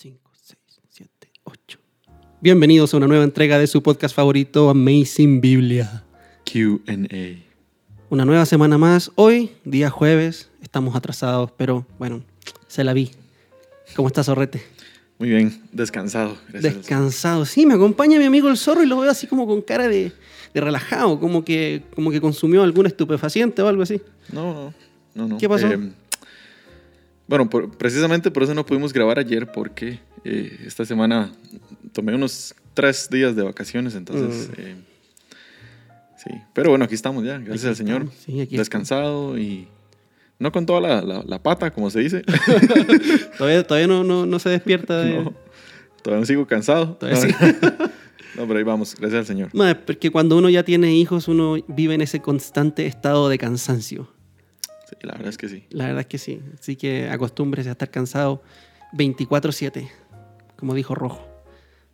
5, 6, 7, 8. Bienvenidos a una nueva entrega de su podcast favorito, Amazing Biblia. QA. Una nueva semana más. Hoy, día jueves, estamos atrasados, pero bueno, se la vi. ¿Cómo está Zorrete? Muy bien, descansado. gracias Descansado. Sí, me acompaña mi amigo el zorro y lo veo así como con cara de, de relajado, como que, como que consumió algún estupefaciente o algo así. No, no, no, no. ¿Qué pasó? Eh, bueno, por- precisamente por eso no pudimos grabar ayer, porque eh, esta semana tomé unos tres días de vacaciones, entonces... Mm. eh, sí, pero bueno, aquí estamos ya, gracias Aquí al Señor. sí, aquí Descansado y no con toda la, la- la pata, como se dice. Todavía, todavía no, no, no se despierta de... no, todavía sigo cansado. Todavía no, sí. no, pero ahí vamos, gracias al Señor. No, porque cuando uno ya tiene hijos, uno vive en ese constante estado de cansancio. Sí, la verdad es que sí. La verdad es que sí. Así que acostúmbrese a estar cansado 24-7, como dijo Rojo.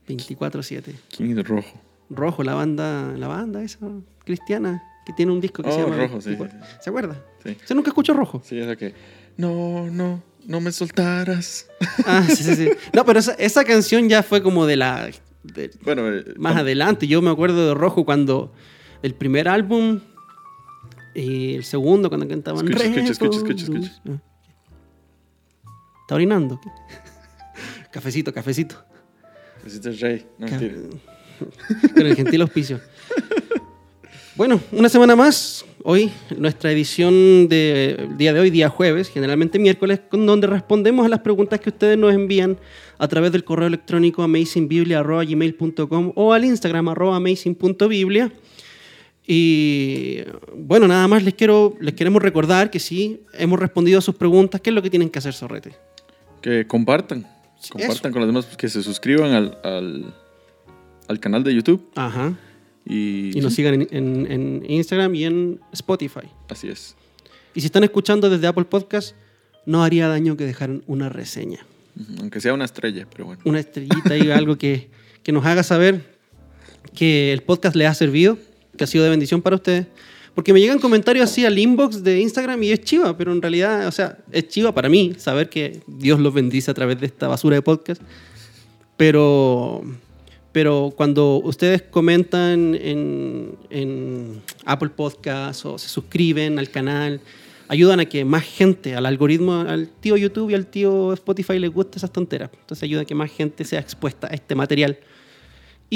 24-7. ¿Quién es rojo? Rojo, la banda, la banda esa cristiana que tiene un disco que se Oh, llama. Rojo, sí. ¿Se acuerda? Sí. ¿Usted nunca escuchó Rojo? Sí, esa que. No, no, no me soltaras. Ah, sí, sí, sí. No, pero esa, esa canción ya fue como de la. de- Bueno, eh, más adelante. Yo me acuerdo de Rojo cuando el primer álbum y el segundo cuando cantaban. Escucha, escucha, escucha, escucha, escucha. Ah. ¿Está orinando? cafecito, cafecito. Necesito el rey. No, Ca- mentira. Con el gentil auspicio. Bueno, una semana más. Hoy, nuestra edición del día de hoy, día jueves, generalmente miércoles, con donde respondemos a las preguntas que ustedes nos envían a través del correo electrónico amazingbiblia.gmail.com o al Instagram arroba amazing.biblia. Y bueno, nada más les, quiero, les queremos recordar que sí, hemos respondido a sus preguntas. ¿Qué es lo que tienen que hacer, Sorrete? Que compartan. Compartan con los demás, que se suscriban al, al, al canal de YouTube. Ajá. Y, Y nos sí, sigan en, en- en Instagram y en Spotify. así es. Y si están escuchando desde Apple Podcast, no haría daño que dejaran una reseña, Aunque sea una estrella, pero bueno. una estrellita y algo que, que nos haga saber que el podcast les ha servido, que ha sido de bendición para ustedes. Porque me llegan comentarios así al inbox de Instagram y es chiva, pero en realidad, o sea, es chiva para mí saber que Dios los bendice a través de esta basura de podcast. Pero, pero cuando ustedes comentan en, Apple Podcasts o se suscriben al canal, ayudan a que más gente, al algoritmo, al tío YouTube y al tío Spotify les guste esas tonteras. Entonces ayuda a que más gente sea expuesta a este material.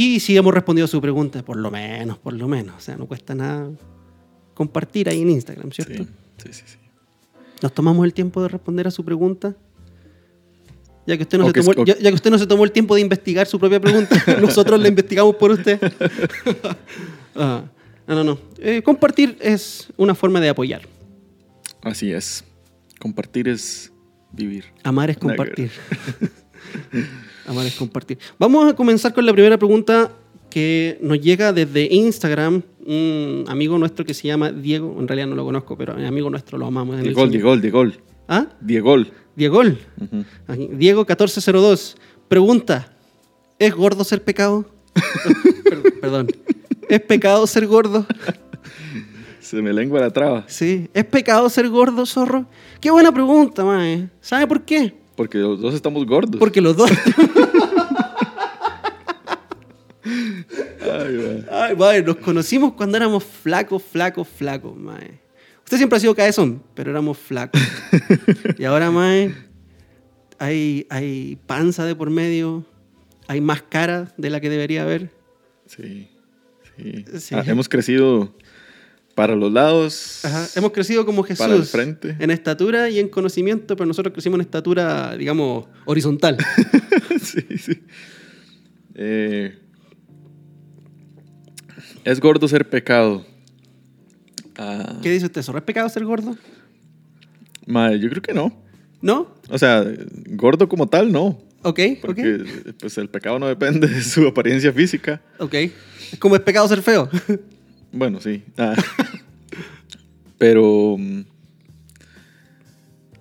Y si hemos respondido a su pregunta, por lo menos, por lo menos. O sea, no cuesta nada compartir ahí en Instagram, ¿cierto? Sí, sí, sí. sí. Nos tomamos el tiempo de responder a su pregunta. Ya que, usted no se tomó, ya, ya que usted no se tomó el tiempo de investigar su propia pregunta, nosotros la investigamos por usted. Ah, no, no, no. Eh, compartir es una forma de apoyar. Así es. Compartir es vivir. Amar es compartir. Amar es compartir. Vamos a comenzar con la primera pregunta que nos llega desde Instagram. Un amigo nuestro que se llama Diego, en realidad no lo conozco, pero amigo nuestro lo amamos. el Diego. Diego, Diego. ¿Ah? Diego. Diego. Ujú. Aquí, Diego 1402 pregunta: ¿Es gordo ser pecado? Per- Perdón. ¿Es pecado ser gordo? Se me lengua la traba. Sí. ¿Es pecado ser gordo, zorro? Qué buena pregunta, mae. ¿Sabe por qué? Porque los dos estamos gordos. Porque los dos. Ay, va. Ay, mae, nos conocimos cuando éramos flacos, flacos, flacos, mae. Usted siempre ha sido cabezón, pero éramos flacos. y ahora, mae, hay, hay panza de por medio, hay más cara de la que debería haber. Sí, sí. Sí. Ah, hemos crecido para los lados. Ajá, Hemos crecido como Jesús Para el frente. en estatura y en conocimiento, pero nosotros crecimos en estatura, digamos, horizontal. sí, sí. Eh, es gordo ser pecado. Ah, ¿Qué dice usted? ¿Zorro es pecado ser gordo? madre, yo creo que no. ¿No? O sea, gordo como tal, no. Ok, Porque pues, el pecado no depende de su apariencia física. ok. Ok. Es como es pecado ser feo. Bueno, sí. Ah. Pero. mm,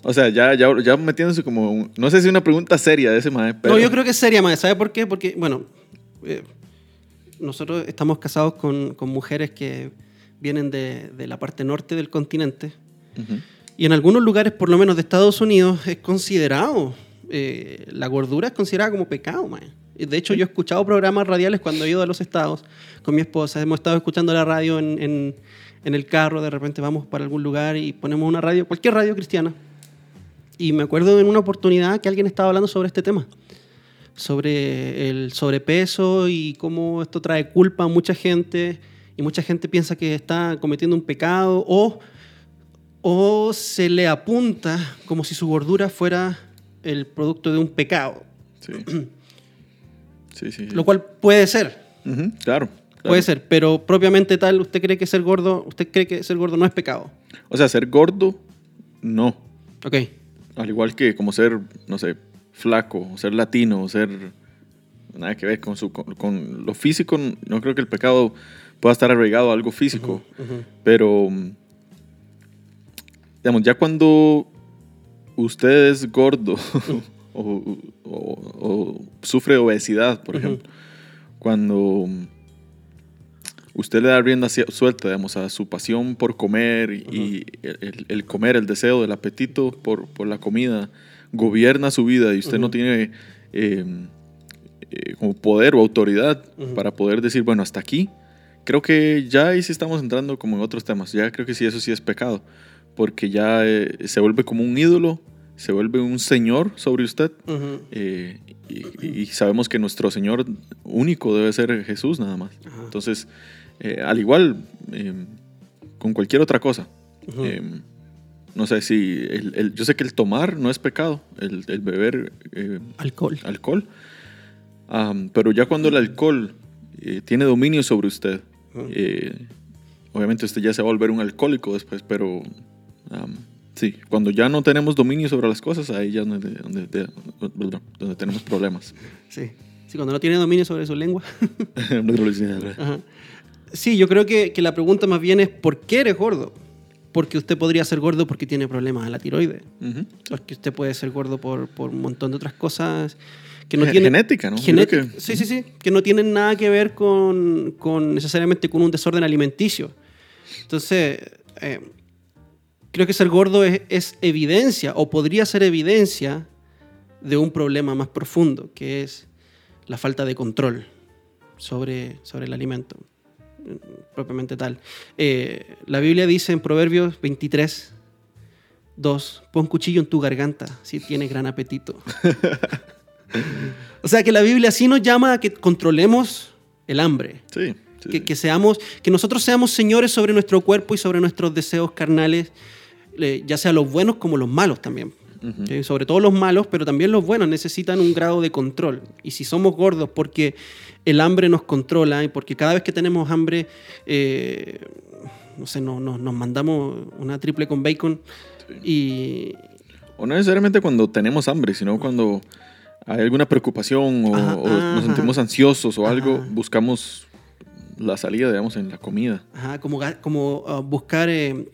O sea, ya, ya, ya metiéndose como. un- no sé si una pregunta seria de ese mae, pero. No, yo creo que es seria, más. ¿Sabe por qué? Porque, bueno, eh, nosotros estamos casados con, con mujeres que vienen de, de la parte norte del continente y en algunos lugares, por lo menos de Estados Unidos, es considerado eh, la gordura es considerada como pecado, man. De hecho, yo he escuchado programas radiales cuando he ido a los estados con mi esposa. Hemos estado escuchando la radio en, en, en el carro, de repente vamos para algún lugar y ponemos una radio, cualquier radio cristiana. Y me acuerdo en una oportunidad que alguien estaba hablando sobre este tema, sobre el sobrepeso y cómo esto trae culpa a mucha gente y mucha gente piensa que está cometiendo un pecado o, o se le apunta como si su gordura fuera el producto de un pecado. Sí. Sí, sí. sí. Lo cual puede ser, Ujú, claro, claro. puede ser, pero propiamente tal, ¿usted cree que ser gordo, usted cree que ser gordo no es pecado? O sea, ser gordo, no. Ok, Al igual que como ser, no sé, flaco, o ser latino, o ser... Nada que ver con, su, con, con lo físico. No creo que el pecado pueda estar arraigado a algo físico. Pero, digamos, ya cuando usted es gordo o, o- o sufre obesidad, por ejemplo, cuando usted le da rienda suelta, digamos, a su pasión por comer y el, el- el comer, el deseo, el apetito por, por la comida, gobierna su vida y usted no tiene eh, eh, como poder o autoridad para poder decir, bueno, hasta aquí, creo que ya ahí sí estamos entrando como en otros temas. Ya creo que sí, eso sí es pecado. Porque ya eh, se vuelve como un ídolo, se vuelve un señor sobre usted. eh, y, y sabemos que nuestro Señor único debe ser Jesús nada más. Entonces, eh, al igual, eh, con cualquier otra cosa. eh, no sé si, el- el- yo sé que el tomar no es pecado, el, el beber Alcohol. alcohol. Pero ya cuando el alcohol tiene dominio sobre usted, obviamente usted ya se va a volver un alcohólico después, pero am, sí, cuando ya no tenemos dominio sobre las cosas, ahí ya es donde, donde- de- donde tenemos problemas. Sí. Sí, cuando no tiene dominio sobre su lengua. Ajá. Sí, yo creo que, que la pregunta más bien es ¿por qué eres gordo? Porque usted podría ser gordo porque tiene problemas en la tiroides. Porque usted puede ser gordo por, por un montón de otras cosas que no tienen... genética, ¿no? Genética. que- Sí, sí, sí. Que no tienen nada que ver con, con necesariamente con un desorden alimenticio. Entonces, eh, creo que ser gordo es, es evidencia o podría ser evidencia de un problema más profundo, que es la falta de control sobre, sobre el alimento, propiamente tal. Eh, la Biblia dice en Proverbios 23, 2, pon cuchillo en tu garganta si tienes gran apetito. o sea que la Biblia sí nos llama a que controlemos el hambre. Sí, sí, Que, seamos, que nosotros seamos señores sobre nuestro cuerpo y sobre nuestros deseos carnales, eh, ya sea los buenos como los malos también. ¿ok? Sobre todo los malos, pero también los buenos necesitan un grado de control. Y si somos gordos porque el hambre nos controla y porque cada vez que tenemos hambre, eh, no sé, no, no- nos mandamos una triple con bacon y... O no necesariamente cuando tenemos hambre, sino cuando hay alguna preocupación o, Ajá, o nos ajá. sentimos ansiosos o algo, Ajá. buscamos la salida, digamos, en la comida. Ajá, como ah, buscar eh,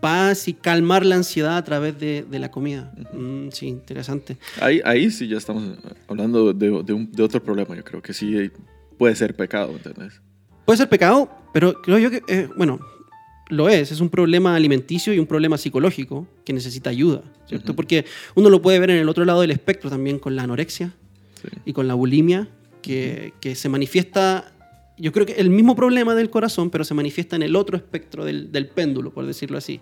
paz y calmar la ansiedad a través de, de la comida. Mm, sí, interesante. Ahí, ahí sí ya estamos hablando de, de un- de otro problema. Yo creo que sí puede ser pecado, ¿entendés? Puede ser pecado, pero creo yo que, eh, bueno, lo es. Es un problema alimenticio y un problema psicológico que necesita ayuda, ¿cierto? Porque uno lo puede ver en el otro lado del espectro también con la anorexia Sí. y con la bulimia, que, que se manifiesta, yo creo que el mismo problema del corazón, pero se manifiesta en el otro espectro del, del péndulo, por decirlo así,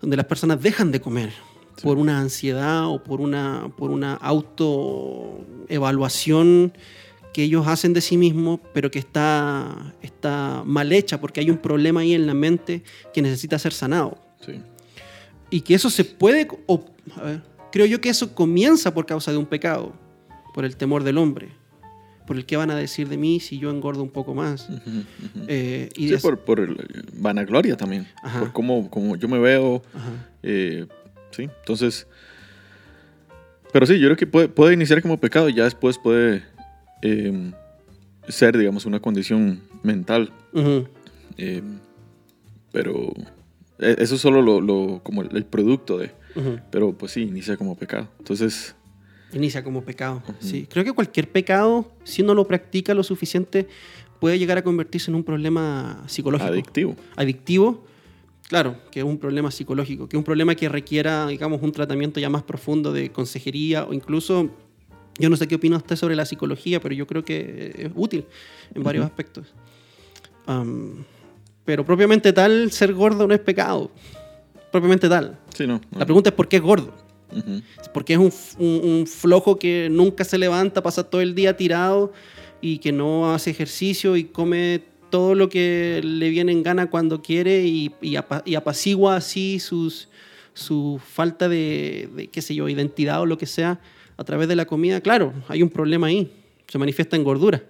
donde las personas dejan de comer Sí. por una ansiedad o por una, por una autoevaluación que ellos hacen de sí mismos, pero que está, está mal hecha porque hay un problema ahí en la mente que necesita ser sanado. Sí. Y que eso se puede, o- a ver, creo yo que eso comienza por causa de un pecado, por el temor del hombre, por el que van a decir de mí si yo engordo un poco más. Eh, y Sí, es- por, por el- vanagloria también. Ajá. Por cómo, cómo yo me veo. Eh, sí, entonces. Pero sí, yo creo que puede, puede iniciar como pecado y ya después puede eh, ser, digamos, una condición mental. Eh, pero eh, eso es solo lo, lo- como el, el producto de. Pero pues sí, inicia como pecado. Entonces, Inicia como pecado. Sí. Creo que cualquier pecado, si uno lo practica lo suficiente, puede llegar a convertirse en un problema psicológico. adictivo. adictivo Claro, que es un problema psicológico, que es un problema que requiera, digamos, un tratamiento ya más profundo de consejería o incluso, yo no sé qué opina usted sobre la psicología, pero yo creo que es útil en varios Ujú. aspectos. Pero propiamente tal, ser gordo no es pecado. Propiamente tal. Sí, no. no. La pregunta es por qué es gordo. Ujú. Porque es un, un- un flojo que nunca se levanta, pasa todo el día tirado y que no hace ejercicio y come todo lo que le viene en gana cuando quiere y, y apa- y apacigua así sus, su falta de, de, qué sé yo, identidad o lo que sea a través de la comida. Claro, hay un problema ahí. Se manifiesta en gordura.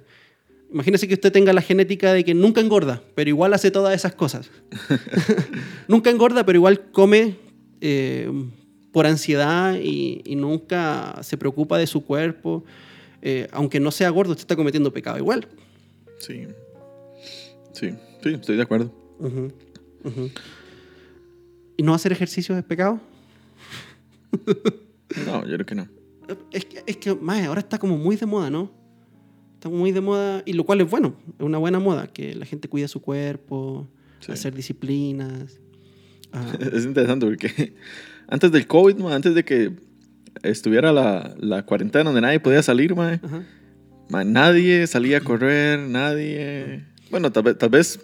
Imagínese que usted tenga la genética de que nunca engorda, pero igual hace todas esas cosas. nunca engorda, pero igual come eh, por ansiedad y, y nunca se preocupa de su cuerpo. Eh, aunque no sea gordo, usted está cometiendo pecado igual. Sí. Sí, sí, estoy de acuerdo. ¿Y no hacer ejercicio es pecado? No, yo creo que no. Es que, es que mae, ahora está como muy de moda, ¿no? Está muy de moda, y lo cual es bueno, es una buena moda, que la gente cuida su cuerpo, Sí. hacer disciplinas. Ah, Es interesante porque antes del COVID, ma, antes de que estuviera la, la cuarentena donde nadie podía salir, ma, ma, nadie salía a correr, nadie... Bueno, tal vez, tal vez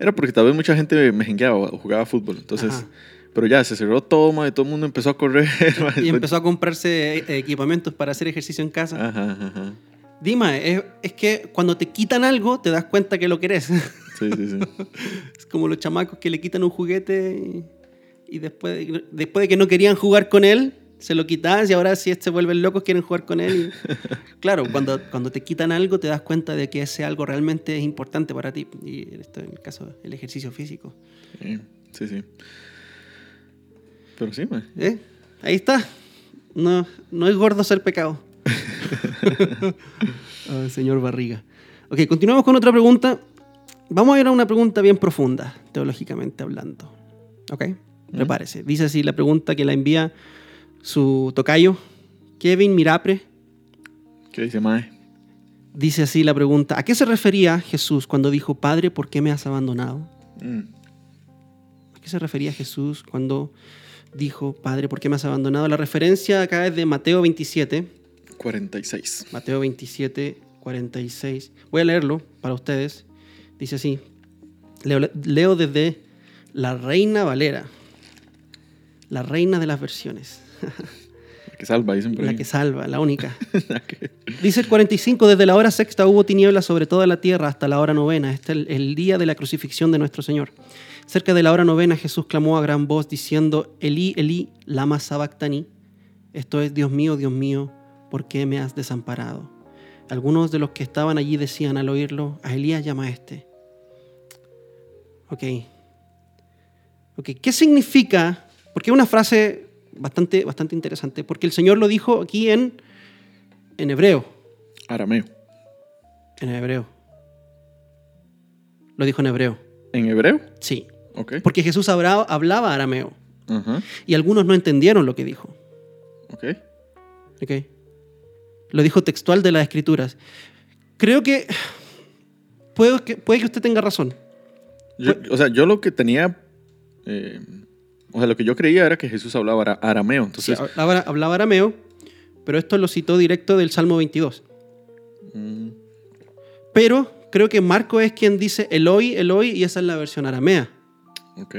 era porque tal vez mucha gente mejengueaba o jugaba fútbol, entonces... Ajá. Pero ya, se cerró todo, ma, y todo el mundo empezó a correr. ma, Y empezó a comprarse eh, equipamientos para hacer ejercicio en casa. Ajá, ajá. Dima, es, es que cuando te quitan algo, te das cuenta que lo querés. Sí, sí, sí. es como los chamacos que le quitan un juguete y, y después, de- después de que no querían jugar con él, se lo quitas y ahora si se vuelven locos quieren jugar con él. y- claro, cuando, cuando te quitan algo te das cuenta de que ese algo realmente es importante para ti. Y esto en el caso del ejercicio físico. Sí, sí. Pero sí, ma. ¿Eh? Ahí está. No, no es gordo ser pecado. Ah, señor Barriga. Ok, continuamos con otra pregunta. Vamos a ir a una pregunta bien profunda, teológicamente hablando. Ok, prepárese. Dice así la pregunta que la envía su tocayo, Kevin Mirapre. ¿Qué dice Mae? Dice así la pregunta, ¿a qué se refería Jesús cuando dijo, Padre, ¿por qué me has abandonado? Mm. ¿A qué se refería Jesús cuando dijo, Padre, ¿por qué me has abandonado? La referencia acá es de Mateo 27, 46. Mateo 27, 46. Voy a leerlo para ustedes. Dice así, leo, leo desde la Reina Valera, la reina de las versiones, La que salva, dicen por la que salva, la única. Dice el 45, desde la hora sexta hubo tinieblas sobre toda la tierra hasta la hora novena, este es el, el día de la crucifixión de nuestro Señor. Cerca de la hora novena Jesús clamó a gran voz diciendo, Elí, Elí, lama sabactani. Esto es, Dios mío, Dios mío, ¿por qué me has desamparado? Algunos de los que estaban allí decían al oírlo, a Elías llama a este. Ok. Ok, ¿qué significa? Porque es una frase bastante, bastante interesante, porque el Señor lo dijo aquí en, en hebreo. Arameo. En hebreo. Lo dijo en hebreo. ¿En hebreo? Sí. Porque Jesús hablaba, hablaba arameo. Y algunos no entendieron lo que dijo. Ok. ¿ok? Lo dijo textual de las escrituras. Creo que puede que, puede que usted tenga razón. Yo- o sea, yo lo que tenía. eh, o sea, lo que yo creía era que Jesús hablaba ara- arameo. Sí, Entonces. hablaba, hablaba arameo, pero esto lo citó directo del Salmo 22. mm, Pero creo que Marco es quien dice Eloi, Eloi, y esa es la versión aramea. ok.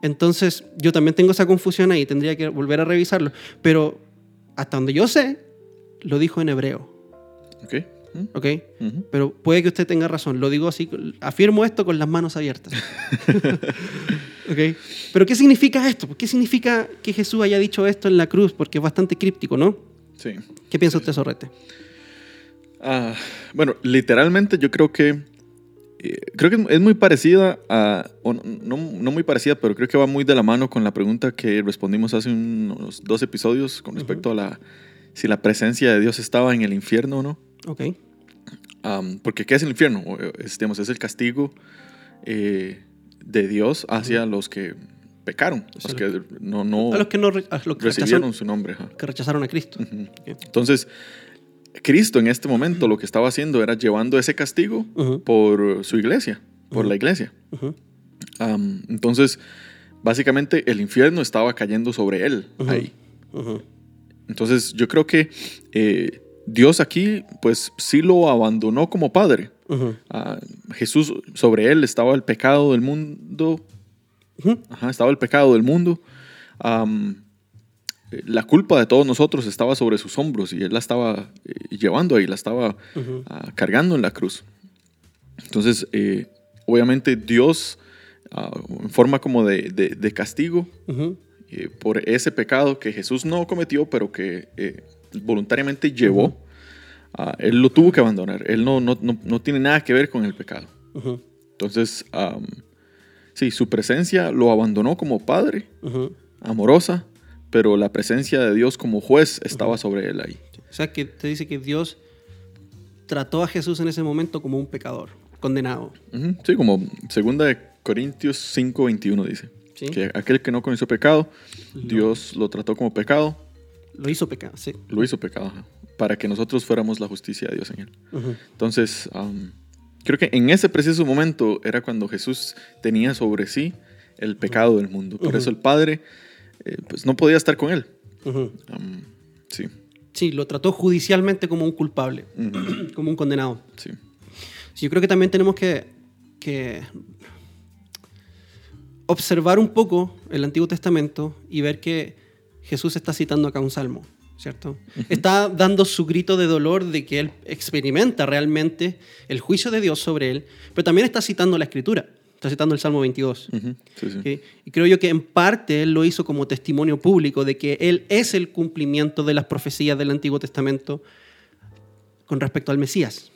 Entonces, yo también tengo esa confusión ahí, tendría que volver a revisarlo. Pero hasta donde yo sé, lo dijo en hebreo. Ok. mm, ¿Ok? ujú. Pero puede que usted tenga razón. Lo digo así, afirmo esto con las manos abiertas. ¿Ok? Pero ¿qué significa esto? ¿Qué significa que Jesús haya dicho esto en la cruz? Porque es bastante críptico, ¿no? Sí. ¿Qué piensa usted, Sorrete? Ah, bueno, literalmente yo creo que. eh, creo que es muy parecida a. o no, no, no muy parecida, pero creo que va muy de la mano con la pregunta que respondimos hace unos dos episodios con respecto a la. Si la presencia de Dios estaba en el infierno o no. Ok. Am, porque ¿qué es el infierno? Es, digamos, es el castigo eh, de Dios hacia los que pecaron, los que no, no A los que no re- a los que recibieron rechazaron, su nombre. ajá. que rechazaron a Cristo. Entonces, Cristo en este momento lo que estaba haciendo era llevando ese castigo por su iglesia, por la iglesia. entonces, básicamente el infierno estaba cayendo sobre él ahí. Entonces, yo creo que eh, Dios aquí, pues sí lo abandonó como padre. Ah, Jesús, sobre él estaba el pecado del mundo. Ajá, estaba el pecado del mundo. La culpa de todos nosotros estaba sobre sus hombros y él la estaba eh, llevando ahí, la estaba ah, cargando en la cruz. Entonces, eh, obviamente Dios, ah, en forma como de, de- de castigo eh, por ese pecado que Jesús no cometió, pero que voluntariamente llevó, ah, él lo tuvo que abandonar. Él no, no, no, no tiene nada que ver con el pecado. Ujú. Entonces, sí, su presencia lo abandonó como padre, amorosa, pero la presencia de Dios como juez estaba sobre él ahí. O sea, que te dice que Dios trató a Jesús en ese momento como un pecador, condenado. Sí, como segunda de Corintios 5, 21 dice. Sí. Que aquel que no conoció pecado, Dios lo trató como pecado, Lo hizo pecado, sí. lo hizo pecado, ajá, para que nosotros fuéramos la justicia de Dios en él. Entonces, am, creo que en ese preciso momento era cuando Jesús tenía sobre sí el pecado del mundo. Por eso el Padre eh, pues, no podía estar con él. Am, sí. Sí, lo trató judicialmente como un culpable, como un condenado. sí. Sí, yo creo que también tenemos que, que observar un poco el Antiguo Testamento y ver que Jesús está citando acá un salmo, ¿cierto? Está dando su grito de dolor de que él experimenta realmente el juicio de Dios sobre él, pero también está citando la Escritura, está citando el Salmo 22. Ujú, sí, sí. ¿ok? Y creo yo que en parte él lo hizo como testimonio público de que él es el cumplimiento de las profecías del Antiguo Testamento con respecto al Mesías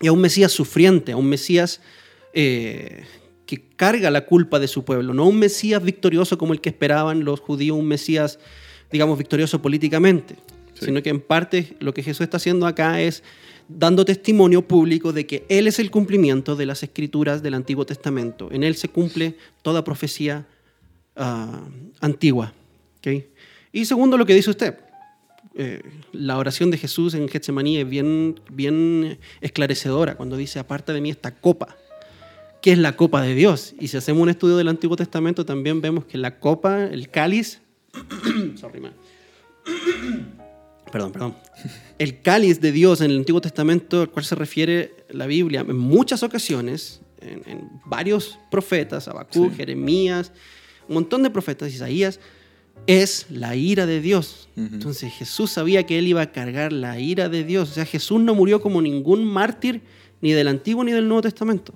y a un Mesías sufriente, a un Mesías eh, que carga la culpa de su pueblo, no un Mesías victorioso como el que esperaban los judíos, un Mesías, digamos, victorioso políticamente, Sí. sino que en parte lo que Jesús está haciendo acá es dando testimonio público de que Él es el cumplimiento de las escrituras del Antiguo Testamento. En Él se cumple toda profecía ah, antigua. ¿ok? Y segundo, lo que dice usted, eh, la oración de Jesús en Getsemaní es bien, bien esclarecedora cuando dice, aparta de mí esta copa. ¿Qué es la copa de Dios? Y si hacemos un estudio del Antiguo Testamento, también vemos que la copa, el cáliz, sorry, man. perdón, perdón, el cáliz de Dios en el Antiguo Testamento, al cual se refiere la Biblia en muchas ocasiones, en, en varios profetas, Habacuc, Sí. Jeremías, un montón de profetas, Isaías, es la ira de Dios. Entonces Jesús sabía que él iba a cargar la ira de Dios. O sea, Jesús no murió como ningún mártir ni del Antiguo ni del Nuevo Testamento.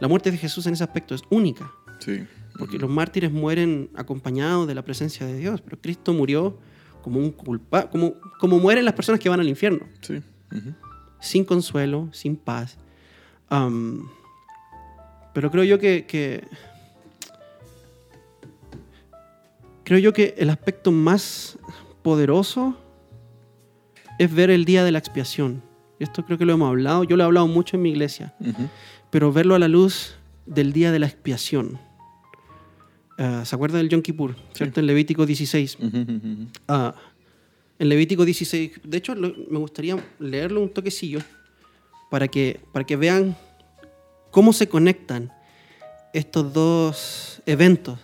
La muerte de Jesús en ese aspecto es única, sí. Porque los mártires mueren acompañados de la presencia de Dios, pero Cristo murió como un culpa, como, como mueren las personas que van al infierno, Sí. Sin consuelo, sin paz. Pero creo yo que, que- creo yo que el aspecto más poderoso es ver el día de la expiación. Esto creo que lo hemos hablado, yo lo he hablado mucho en mi iglesia, pero verlo a la luz del día de la expiación. Ah, ¿Se acuerda del Yom Kippur? ¿Cierto? En Levítico 16. ujú, ujú, ujú. Ah, en Levítico 16, de hecho lo- me gustaría leerlo un toquecillo para que, para que vean cómo se conectan estos dos eventos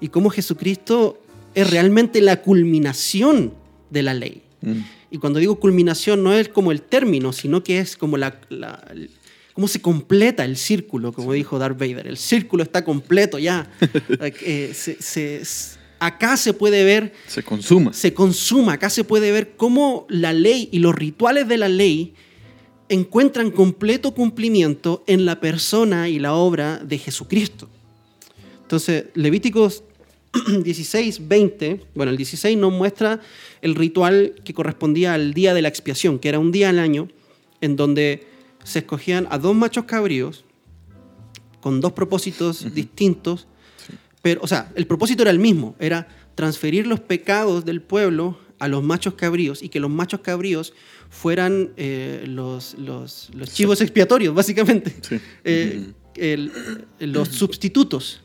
y cómo Jesucristo es realmente la culminación de la ley. Mm, Y cuando digo culminación no es como el término, sino que es como la, la- cómo se completa el círculo, como dijo Darth Vader. El círculo está completo ya. Eh, se- se- s- acá se puede ver Se consuma. se consuma. Acá se puede ver cómo la ley y los rituales de la ley encuentran completo cumplimiento en la persona y la obra de Jesucristo. Entonces, Levíticos 16, 20, bueno, el 16 nos muestra el ritual que correspondía al día de la expiación, que era un día al año en donde se escogían a dos machos cabríos con dos propósitos distintos, pero, o sea, el propósito era el mismo, era transferir los pecados del pueblo a los machos cabríos y que los machos cabríos fueran eh, los, los, los chivos expiatorios, básicamente, Sí. Eh, el- los sustitutos,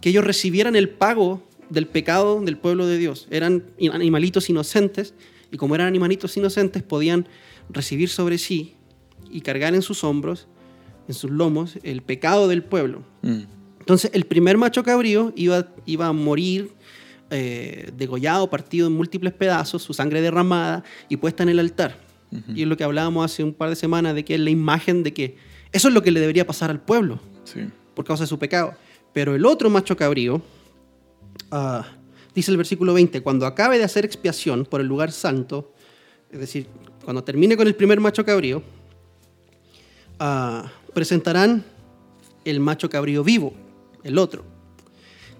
que ellos recibieran el pago del pecado del pueblo de Dios. Eran animalitos inocentes y como eran animalitos inocentes podían recibir sobre sí y cargar en sus hombros en sus lomos el pecado del pueblo. Mm. Entonces, el primer macho cabrío iba, iba a morir eh, degollado, partido en múltiples pedazos, su sangre derramada y puesta en el altar. Y es lo que hablábamos hace un par de semanas, de que es la imagen de que eso es lo que le debería pasar al pueblo Sí. por causa de su pecado. Pero el otro macho cabrío, ah, dice el versículo 20, cuando acabe de hacer expiación por el lugar santo, es decir, cuando termine con el primer macho cabrío, ah, presentarán el macho cabrío vivo, el otro.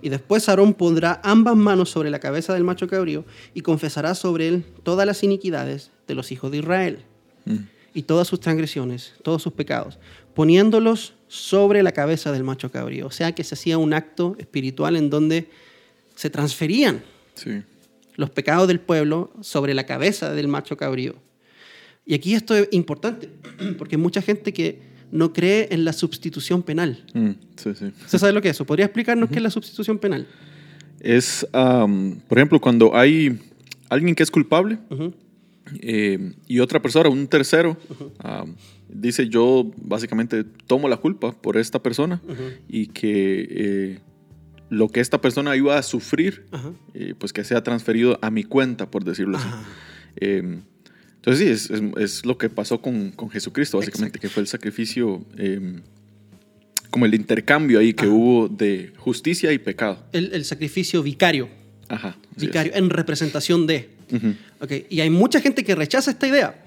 Y después Aarón pondrá ambas manos sobre la cabeza del macho cabrío y confesará sobre él todas las iniquidades de los hijos de Israel Mm. y todas sus transgresiones, todos sus pecados, poniéndolos sobre la cabeza del macho cabrío. O sea que se hacía un acto espiritual en donde se transferían Sí. los pecados del pueblo sobre la cabeza del macho cabrío. Y aquí esto es importante, porque hay mucha gente que no cree en la sustitución penal. Mm, sí, sí. ¿Usted sabe lo que es eso? ¿Podría explicarnos qué es la sustitución penal? Es, am, por ejemplo, cuando hay alguien que es culpable Ujú. eh, y otra persona, un tercero, am, dice yo básicamente tomo la culpa por esta persona y que eh, lo que esta persona iba a sufrir, eh, pues que sea transferido a mi cuenta, por decirlo así. Eh, entonces sí, es, es- es lo que pasó con, con Jesucristo, básicamente, que fue el sacrificio, eh, como el intercambio ahí que hubo de justicia y pecado. El, el sacrificio vicario, Ajá. así es. vicario en representación de. Ujú. Ok, Y hay mucha gente que rechaza esta idea,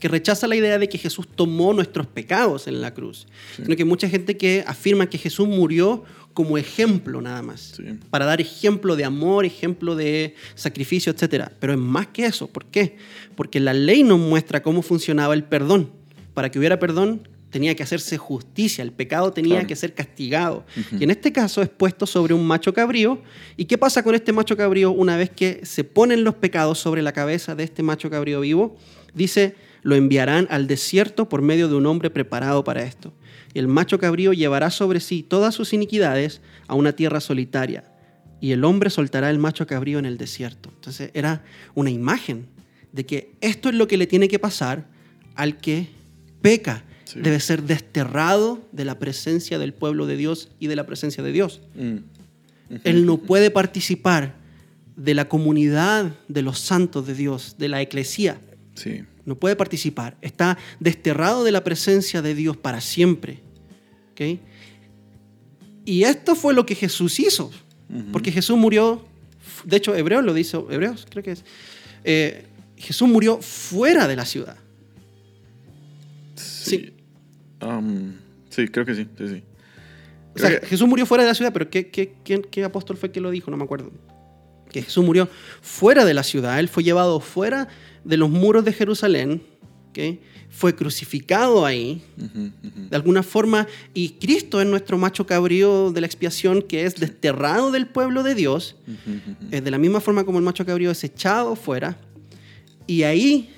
que rechaza la idea de que Jesús tomó nuestros pecados en la cruz, sino que hay mucha gente que afirma que Jesús murió como ejemplo nada más, Sí. para dar ejemplo de amor, ejemplo de sacrificio, etc. Pero es más que eso, ¿por qué? Porque la ley nos muestra cómo funcionaba el perdón. Para que hubiera perdón tenía que hacerse justicia, el pecado tenía Claro. que ser castigado. Y en este caso es puesto sobre un macho cabrío. ¿Y qué pasa con este macho cabrío una vez que se ponen los pecados sobre la cabeza de este macho cabrío vivo? Dice, lo enviarán al desierto por medio de un hombre preparado para esto. El macho cabrío llevará sobre sí todas sus iniquidades a una tierra solitaria. Y el hombre soltará el macho cabrío en el desierto. Entonces era una imagen de que esto es lo que le tiene que pasar al que peca. Sí. Debe ser desterrado de la presencia del pueblo de Dios y de la presencia de Dios. Mm. Él no puede participar de la comunidad de los santos de Dios, de la eclesía. Sí. No puede participar. Está desterrado de la presencia de Dios para siempre. ¿Ok? Y esto fue lo que Jesús hizo. Porque Jesús murió, de hecho, Hebreos lo dice, Hebreos creo que es. eh, Jesús murió fuera de la ciudad. Sí. Am, sí, creo que sí. sí, sí. O sea, que- Jesús murió fuera de la ciudad, pero ¿qué, qué, quién- qué apóstol fue que lo dijo? No me acuerdo. Que Jesús murió fuera de la ciudad. Él fue llevado fuera de los muros de Jerusalén. ¿ok? Fue crucificado ahí, de alguna forma. Y Cristo es nuestro macho cabrío de la expiación, que es desterrado del pueblo de Dios. Eh, de la misma forma como el macho cabrío es echado fuera. Y ahí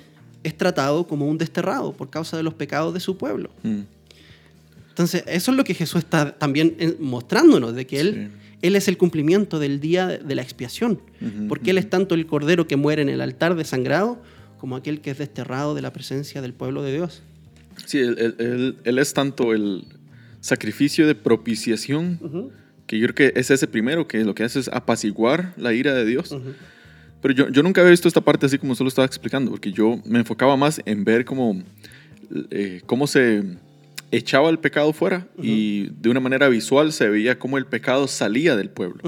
es tratado como un desterrado por causa de los pecados de su pueblo. Mm. Entonces, eso es lo que Jesús está también eh, mostrándonos, de que Él, él es el cumplimiento del día de- la expiación. Porque Él es tanto el cordero que muere en el altar desangrado, como aquel que es desterrado de la presencia del pueblo de Dios. Sí, él, él- él- él es tanto el sacrificio de propiciación, que yo creo que es ese primero, que lo que hace es apaciguar la ira de Dios. Pero yo, yo nunca había visto esta parte así como solo estaba explicando, porque yo me enfocaba más en ver cómo, eh, cómo se echaba el pecado fuera y de una manera visual se veía cómo el pecado salía del pueblo.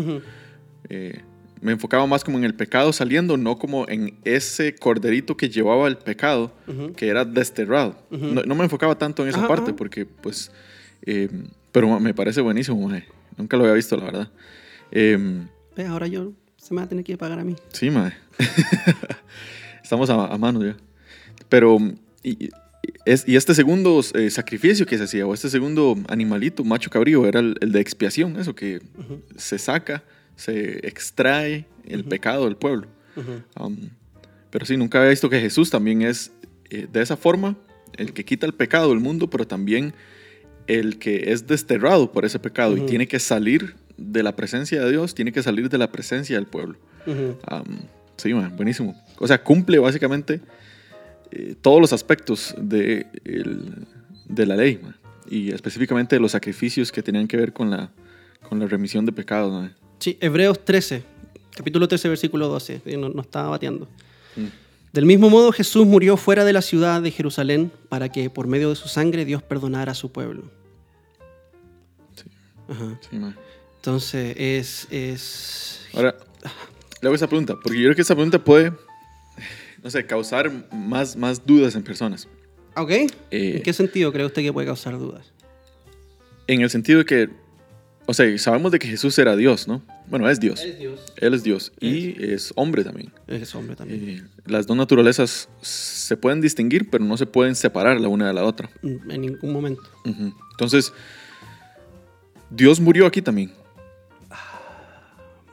Eh, me enfocaba más como en el pecado saliendo, no como en ese corderito que llevaba el pecado, que era desterrado. No, no me enfocaba tanto en esa Ajá, parte, ajá. porque pues... eh, pero me parece buenísimo, mae. Nunca lo había visto, la verdad. Eh, ahora yo se me va a tener que pagar a mí. Sí, mae. Estamos a, a mano ya. Pero, y, y- es, y este segundo eh, sacrificio que se hacía, o este segundo animalito, macho cabrío, era el, el de expiación, eso que se saca, se extrae el pecado del pueblo. Um, pero sí, nunca había visto que Jesús también es eh, de esa forma el que quita el pecado del mundo, pero también el que es desterrado por ese pecado y tiene que salir de la presencia de Dios, tiene que salir de la presencia del pueblo. Um, sí, man, buenísimo. O sea, cumple básicamente eh, todos los aspectos de, el- de la ley. man. y específicamente los sacrificios que tenían que ver con la, con la remisión de pecados. Sí, Hebreos 13, capítulo 13, versículo 12. eh, No, no estaba bateando. Mm. Del mismo modo, Jesús murió fuera de la ciudad de Jerusalén para que por medio de su sangre Dios perdonara a su pueblo. Sí. Ajá. Sí. Entonces, es, es... Ahora, le hago esa pregunta, porque yo creo que esa pregunta puede, no sé, causar más, más dudas en personas. ¿Ok? Eh, ¿En qué sentido cree usted que puede causar dudas? En el sentido de que, o sea, sabemos de que Jesús era Dios, ¿no? Bueno, es Dios. Dios. Él es Dios y es hombre también. Es hombre también. Eh, las dos naturalezas se pueden distinguir, pero no se pueden separar la una de la otra. En ningún momento. Entonces, Dios murió aquí también.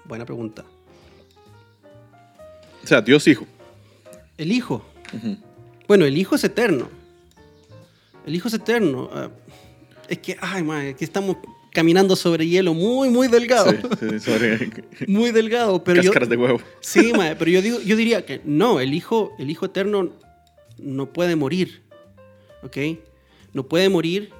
Buena pregunta. O sea, Dios Hijo. El Hijo. Bueno, el Hijo es eterno. El Hijo es eterno. Ah, es que, ay, madre, que estamos caminando sobre hielo muy, muy delgado. Sí, sí, sobre Muy delgado. Pero yo, cáscaras de huevo. sí, madre, pero yo, digo, yo diría que no, el Hijo, el Hijo eterno no puede morir. ¿Ok? No puede morir,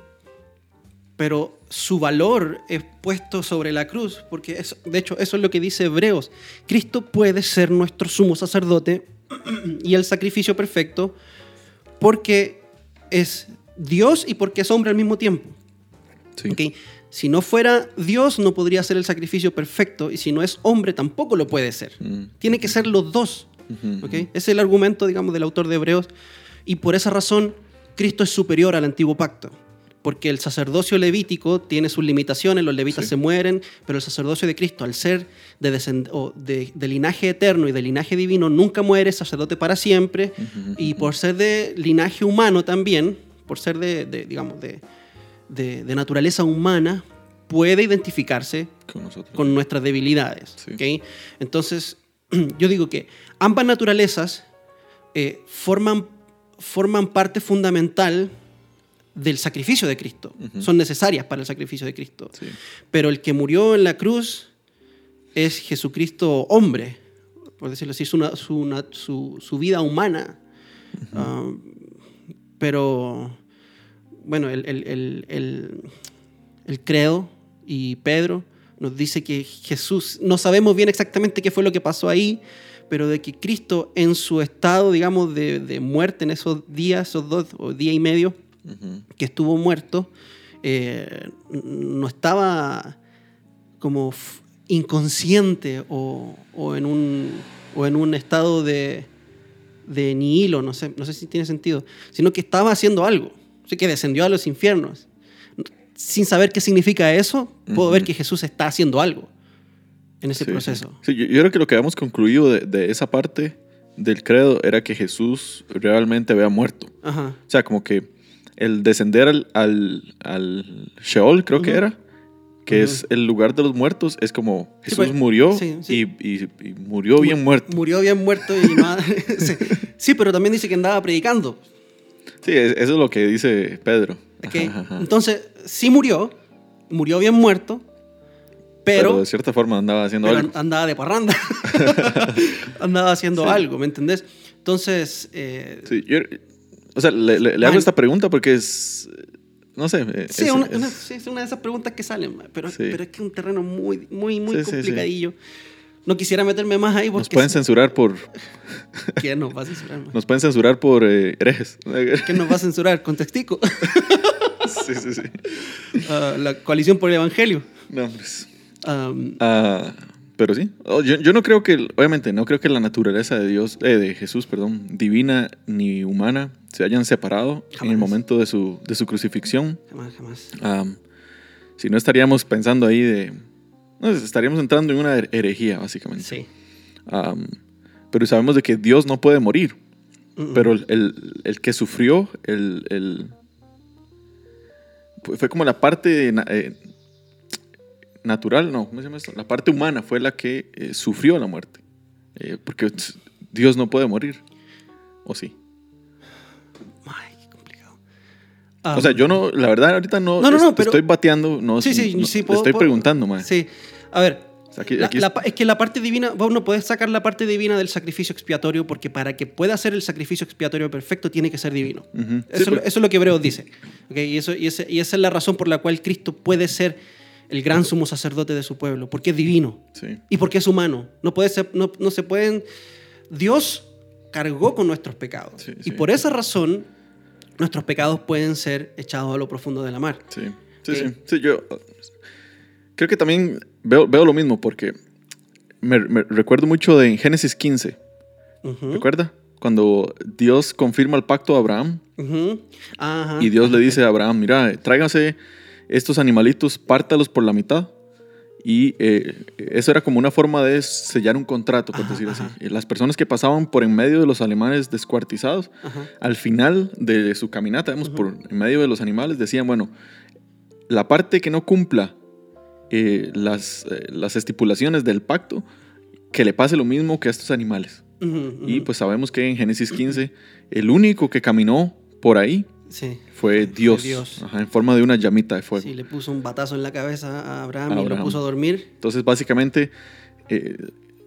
pero su valor es puesto sobre la cruz. Porque, eso, de hecho, eso es lo que dice Hebreos. Cristo puede ser nuestro sumo sacerdote y el sacrificio perfecto porque es Dios y porque es hombre al mismo tiempo. Sí. ¿ok? Si no fuera Dios, no podría ser el sacrificio perfecto, y si no es hombre, tampoco lo puede ser. Mm. Tiene que ser los dos. Ujú, ¿ok? Ese es el argumento, digamos, del autor de Hebreos, y por esa razón Cristo es superior al antiguo pacto. Porque el sacerdocio levítico tiene sus limitaciones, los levitas Sí. se mueren, pero el sacerdocio de Cristo, al ser de, linaje eterno y de linaje divino, nunca muere, sacerdote para siempre, y por ser de linaje humano también, por ser de, de, digamos, de, de- de naturaleza humana, puede identificarse Con nuestras debilidades. Sí. Entonces, yo digo que ambas naturalezas eh, forman, forman parte fundamental del sacrificio de Cristo. Son necesarias para el sacrificio de Cristo. Sí. Pero el que murió en la cruz es Jesucristo hombre, por decirlo así, su- su vida humana. Ah, pero, bueno, el, el- el- el- credo y Pedro nos dice que Jesús, no sabemos bien exactamente qué fue lo que pasó ahí, pero de que Cristo en su estado, digamos, de, de muerte en esos días, esos dos o día y medio, que estuvo muerto, eh, no estaba como inconsciente o, o en un, o en un estado de, de nihilo, no sé, no sé si tiene sentido, sino que estaba haciendo algo, que descendió a los infiernos. Sin saber qué significa eso, puedo Ujú. ver que Jesús está haciendo algo en ese Sí, proceso. Sí, yo, yo creo que lo que habíamos concluido de, de esa parte del credo era que Jesús realmente había muerto. Ajá. O sea, como que el descender al, al, al Sheol, creo que Ujú. era, que Ujú. es el lugar de los muertos, es como Sí, Jesús pues, murió sí, sí. Y, y- y murió bien muerto. Murió bien muerto y sí. sí, pero también dice que andaba predicando. Sí, es- eso es lo que dice Pedro. ¿ok? Ajá, ajá. Entonces, sí murió, murió bien muerto, Pero, pero, de cierta forma andaba haciendo algo. andaba de parranda. andaba haciendo Sí. algo, ¿me entendés? Entonces, eh, Sí, yo- o sea, le, le- le hago esta pregunta porque es, no sé. eh, sí, es, una, es- una- sí, es una de esas preguntas que salen, pero, Sí. pero es que es un terreno muy, muy, muy Sí, sí, sí. complicadillo. No quisiera meterme más ahí porque... nos pueden censurar por, ¿Quién nos va a censurar? nos pueden censurar por eh, herejes. ¿Quién nos va a censurar? Contextico. sí, sí, sí. Ah, la coalición por el evangelio. No, pues, Am, ah, pero sí, Oh, yo, yo no creo que, obviamente, no creo que la naturaleza de Dios, eh, de Jesús, perdón, divina ni humana, se hayan separado en el momento de su, de su crucifixión. jamás, jamás. Am, si no estaríamos pensando ahí de, no, estaríamos entrando en una her- herejía, básicamente. Sí. Pero sabemos de que Dios no puede morir. Pero el, el- el que sufrió, el, el- fue- como la parte eh, natural, no, ¿cómo se llama esto? La parte humana fue la que eh, sufrió la muerte. Eh, porque Dios no puede morir. ¿O sí? O sea, yo no, la verdad, ahorita no, No, no, no, es- pero- estoy bateando, no, Sí, sí, sí, puedo- estoy puedo- preguntando, mae. Sí. A ver, Aquí, La- aquí la pa- es que la parte divina, vos no podés sacar la parte divina del sacrificio expiatorio porque para que pueda ser el sacrificio expiatorio perfecto tiene que ser divino. Ujú. Sí, Eso, es lo- pero- eso es lo que Hebreos dice. ¿ok? Y, eso, y, ese- y esa es la razón por la cual Cristo puede ser el gran sumo sacerdote de su pueblo, porque es divino sí. y porque es humano. No, puede ser, no, no se pueden... Dios cargó con nuestros pecados Sí, y sí. por esa razón nuestros pecados pueden ser echados a lo profundo de la mar. Sí, sí, sí. Sí, yo uh, creo que también veo, veo lo mismo porque me, me recuerdo mucho de en Génesis 15. Ujú, ¿Recuerda? Cuando Dios confirma el pacto a Abraham ujú. Ajá. y Dios le dice a Abraham, mira, tráigase estos animalitos, pártalos por la mitad. Y eh, eso era como una forma de sellar un contrato, por Ajá, decir así. ajá. Las personas que pasaban por en medio de los alemanes descuartizados, Ajá. al final de su caminata, vemos, por en medio de los animales, decían, bueno, la parte que no cumpla eh, las, eh, las estipulaciones del pacto, que le pase lo mismo que a estos animales. Y pues sabemos que en Génesis 15, el único que caminó por ahí Sí. fue Dios, Dios. ajá, en forma de una llamita de fuego. Sí, le puso un batazo en la cabeza a Abraham, A y lo Abraham. puso a dormir. Entonces, básicamente, eh,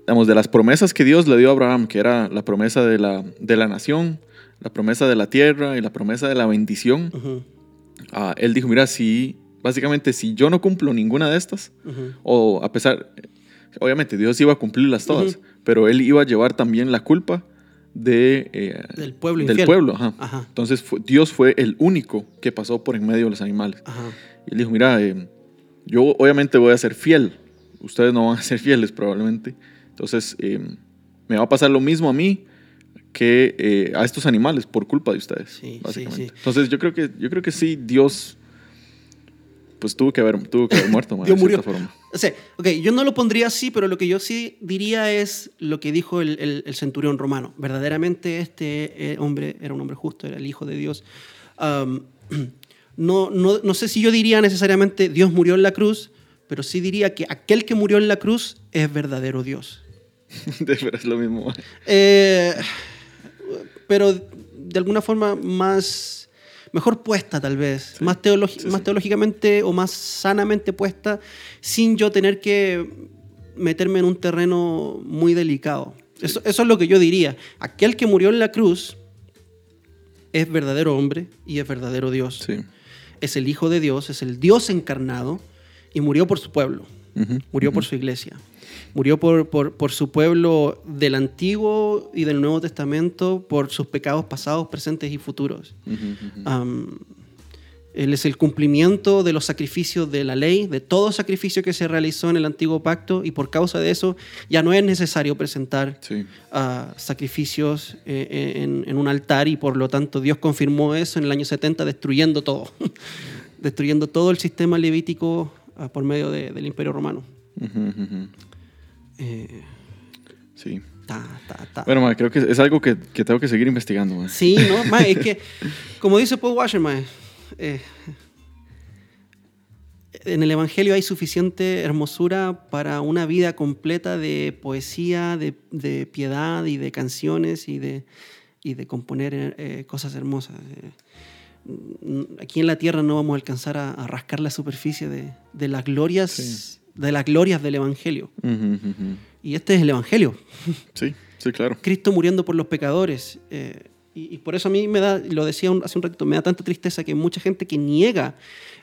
digamos, de las promesas que Dios le dio a Abraham, que era la promesa de la, de la nación, la promesa de la tierra y la promesa de la bendición, Ujú, ah, él dijo, mira, si, básicamente, si yo no cumplo ninguna de estas, ujú. o a pesar, obviamente Dios iba a cumplirlas todas, Ujú. pero él iba a llevar también la culpa de, eh, Del pueblo del infiel. pueblo. Ajá. Ajá, Entonces fue- Dios fue el único que pasó por en medio de los animales. ajá. Y él dijo, mira, eh, yo obviamente voy a ser fiel, ustedes no van a ser fieles probablemente, entonces eh, me va a pasar lo mismo a mí que a estos animales por culpa de ustedes, Sí, básicamente. sí. Entonces yo creo que yo creo que sí Dios pues tuvo que haber tuvo que haber muerto, Dios murió. cierta forma. O sea, ok, yo no lo pondría así, pero lo que yo sí diría es lo que dijo el, el- el centurión romano. Verdaderamente este eh, hombre era un hombre justo, era el Hijo de Dios. No, no, no sé si yo diría necesariamente Dios murió en la cruz, pero sí diría que aquel que murió en la cruz es verdadero Dios. de es lo mismo. Eh, pero de alguna forma más mejor puesta tal vez, más, teologi- sí, más sí. teológicamente o más sanamente puesta, sin yo tener que meterme en un terreno muy delicado. Eso, eso es lo que yo diría. Aquel que murió en la cruz es verdadero hombre y es verdadero Dios. Sí. Es el Hijo de Dios, es el Dios encarnado y murió por su pueblo murió por su iglesia, murió por, por, por su pueblo del Antiguo y del Nuevo Testamento, por sus pecados pasados, presentes y futuros. él es el cumplimiento de los sacrificios de la ley, de todo sacrificio que se realizó en el antiguo pacto, y por causa de eso ya no es necesario presentar Sí. ah, sacrificios eh, en, en un altar, y por lo tanto Dios confirmó eso en el año 70, destruyendo todo, destruyendo todo el sistema levítico ah, por medio de- del Imperio Romano. Ujú. Eh, Sí. ta, ta, ta. Bueno, ma, creo que es algo que, que tengo que seguir investigando. ma. Sí, ¿no? Ma, es que, como dice Paul Washer, ma, eh, en el Evangelio hay suficiente hermosura para una vida completa de poesía, de, de piedad y de canciones y de, y de componer eh, cosas hermosas. Eh, aquí en la tierra no vamos a alcanzar a, a rascar la superficie de, de las glorias, Sí. De las glorias del Evangelio. Y este es el Evangelio. Sí, sí, claro. Cristo muriendo por los pecadores. eh, y, y por eso a mí me da, lo decía un- hace un ratito, me da tanta tristeza que mucha gente que niega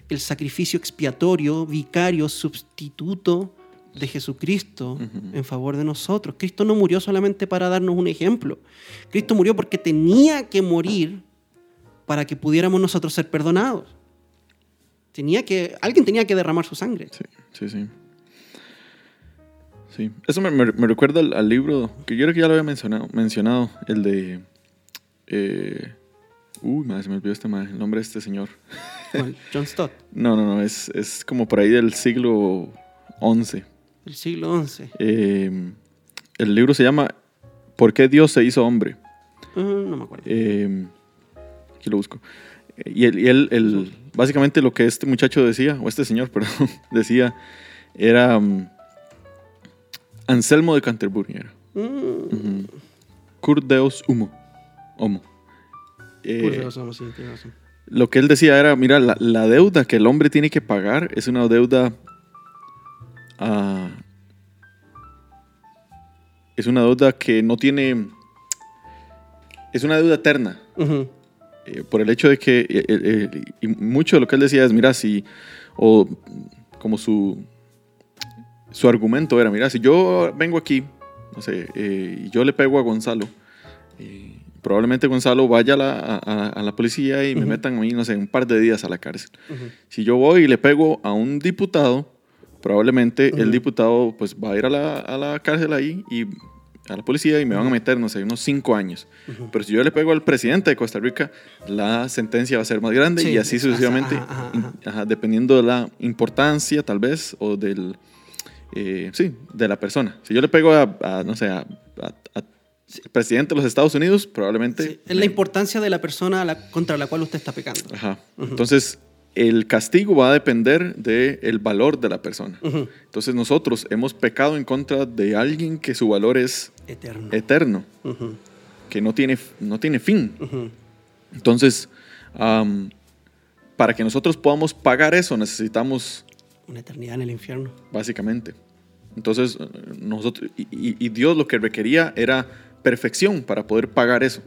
el sacrificio expiatorio, vicario, sustituto de Jesucristo Ujú. en favor de nosotros. Cristo no murió solamente para darnos un ejemplo. Cristo murió porque tenía que morir para que pudiéramos nosotros ser perdonados. Tenía que, alguien tenía que derramar su sangre. Sí, sí, sí. Sí, eso me, me- me recuerda al, al libro que yo creo que ya lo había mencionado, mencionado el de... eh, uy, madre, se me olvidó este madre, el nombre de este señor. John Stott, No, no, no, es, es como por ahí del siglo XI. del siglo XI. Eh, el libro se llama ¿Por qué Dios se hizo hombre? No me acuerdo. Eh, aquí lo busco. Eh, Y, él, y él- él- básicamente lo que este muchacho decía, o este señor, perdón, decía, era mm, Anselmo de Canterbury. Era. Mm. Cur Deus humo. Homo. Eh, razón, sí, tiene razón. lo que él decía era, mira, la, la deuda que el hombre tiene que pagar es una deuda ah, es una deuda que no tiene... Es una deuda eterna. Eh, por el hecho de que eh, eh, eh, y mucho de lo que él decía es, mira, si, o como su, su argumento era, mira, si yo vengo aquí, no sé, y yo le pego a Gonzalo, probablemente Gonzalo vaya a la, a- a- la policía y me Ujú. metan a mí, no sé, un par de días a la cárcel. Ujú. Si yo voy y le pego a un diputado, probablemente el Ujú. diputado pues va a ir a la, a la cárcel ahí y a la policía y me van a meter, no sé, unos cinco años. Ujú. Pero si yo le pego al presidente de Costa Rica, la sentencia va a ser más grande Sí, y así sucesivamente, ajá, ajá, ajá. dependiendo de la importancia tal vez o del, eh, sí, de la persona. Si yo le pego a, a, no sé, a, a- al presidente de los Estados Unidos, probablemente... Sí, es la importancia de la persona la- contra la cual usted está pecando. Ajá. Ujú. Entonces, el castigo va a depender del valor de la persona. Ujú. Entonces, nosotros hemos pecado en contra de alguien que su valor es Eterno. eterno, que no tiene, no tiene fin. Entonces, para que nosotros podamos pagar eso, necesitamos Una eternidad en el infierno. básicamente. Entonces, nosotros, y, y- y Dios lo que requería era perfección para poder pagar eso.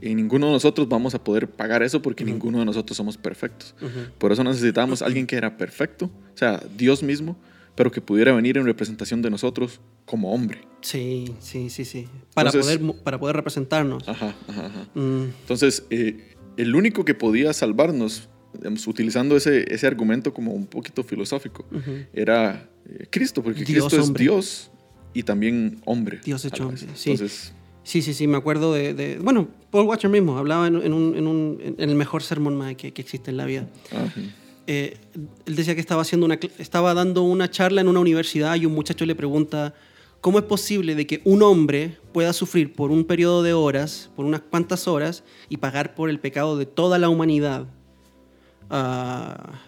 Y ninguno de nosotros vamos a poder pagar eso porque ninguno de nosotros somos perfectos. Por eso necesitábamos alguien que era perfecto, o sea, Dios mismo, pero que pudiera venir en representación de nosotros como hombre. Sí, sí, sí, sí. Para, Entonces- poder, para poder representarnos. Ajá, ajá, ajá. Mm, Entonces, eh, el único que podía salvarnos, digamos, utilizando ese, ese argumento como un poquito filosófico, era eh, Cristo, porque Dios Cristo es hombre. Dios y también hombre. Dios hecho hombre, sí. Entonces, Sí, sí, sí, me acuerdo de... de- bueno, Paul Watcher mismo hablaba en, en un, en, un- en el mejor sermón que, que existe en la vida. Eh, él decía que estaba, haciendo una, estaba dando una charla en una universidad y un muchacho le pregunta, ¿cómo es posible de que un hombre pueda sufrir por un periodo de horas, por unas cuantas horas, y pagar por el pecado de toda la humanidad? Ah,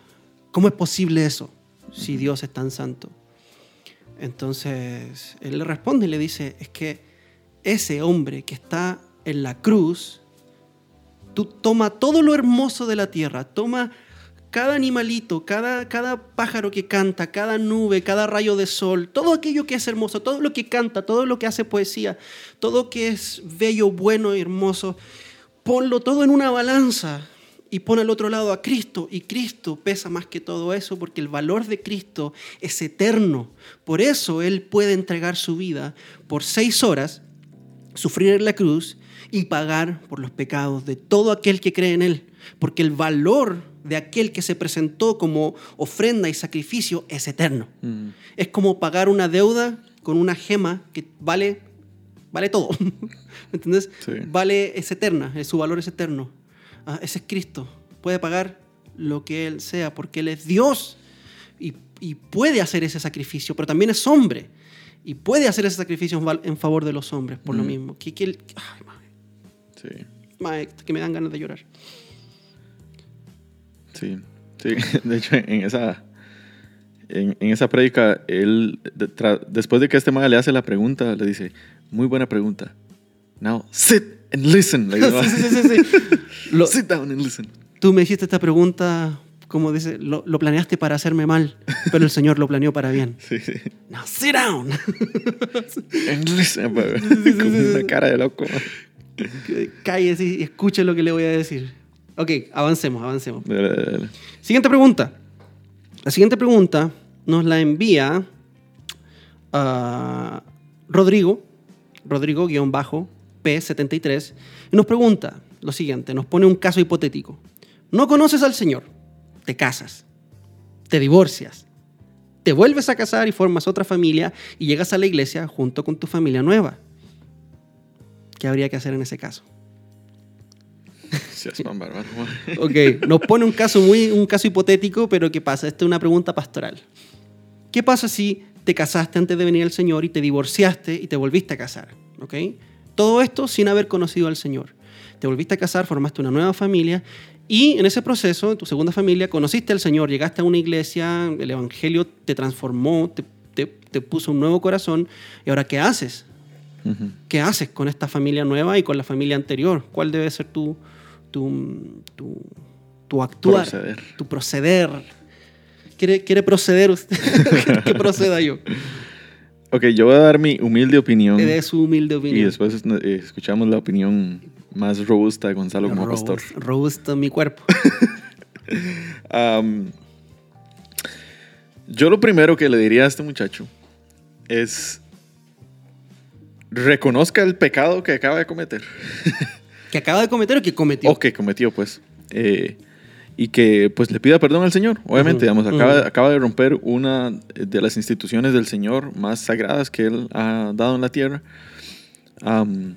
¿Cómo es posible eso si Dios es tan santo? Entonces, él le responde y le dice, es que ese hombre que está en la cruz, tú toma todo lo hermoso de la tierra, toma cada animalito, cada, cada pájaro que canta, cada nube, cada rayo de sol, todo aquello que es hermoso, todo lo que canta, todo lo que hace poesía, todo que es bello, bueno y hermoso, ponlo todo en una balanza y pon al otro lado a Cristo. Y Cristo pesa más que todo eso porque el valor de Cristo es eterno. Por eso Él puede entregar su vida por seis horas, sufrir en la cruz y pagar por los pecados de todo aquel que cree en Él. Porque el valor de aquel que se presentó como ofrenda y sacrificio es eterno. Mm, Es como pagar una deuda con una gema que vale, vale todo. ¿Me? Sí. Vale, es eterna, su valor es eterno. Ah, ese es Cristo. Puede pagar lo que Él sea porque Él es Dios y, y puede hacer ese sacrificio, pero también es hombre y puede hacer ese sacrificio en favor de los hombres por lo Mm. mismo. Que, que él- ay, mae, sí, mae, que me dan ganas de llorar. sí, sí. De hecho, en esa, en, en esa prédica, él, de- tra- después de que este madre le hace la pregunta, le dice, muy buena pregunta. Now, sit and listen. Le dice, Sí, sí, sí. Lo- sit down and listen. Tú me hiciste esta pregunta, como dice, lo, lo planeaste para hacerme mal, pero el Señor lo planeó para bien. Sí, sí. Now sit down. Sí, con una cara de loco. Cállese y escuche lo que le voy a decir. Ok, avancemos, avancemos. Dale, dale. Siguiente pregunta. La siguiente pregunta nos la envía ah, Rodrigo, Rodrigo-P73, y nos pregunta lo siguiente, nos pone un caso hipotético. No conoces al Señor, te casas, te divorcias, te vuelves a casar y formas otra familia y llegas a la iglesia junto con tu familia nueva. ¿Qué habría que hacer en ese caso? Ok, nos pone un caso muy, un caso hipotético, pero ¿qué pasa? Esta es una pregunta pastoral. ¿Qué pasa si te casaste antes de venir al Señor y te divorciaste y te volviste a casar? ¿Ok? Todo esto sin haber conocido al Señor. Te volviste a casar, formaste una nueva familia y en ese proceso, en tu segunda familia, conociste al Señor, llegaste a una iglesia, el Evangelio te transformó, te, te- te puso un nuevo corazón y ahora ¿qué haces? ¿Qué haces con esta familia nueva y con la familia anterior? ¿Cuál debe ser tu, tu, tu, tu actuar? Proceder. Tu proceder. ¿Quiere, quiere proceder usted? que proceda yo. Ok, yo voy a dar mi humilde opinión. De su humilde Y opinión. después eh, escuchamos la opinión más robusta de Gonzalo como pastor. Robust- Robusto mi cuerpo. Yo lo primero que le diría a este muchacho es reconozca el pecado que acaba de cometer. que acaba de cometer o que cometió. O que cometió, pues. Eh, y que pues le pida perdón al Señor. Obviamente, digamos, acaba, acaba de romper una de las instituciones del Señor más sagradas que Él ha dado en la tierra. Am,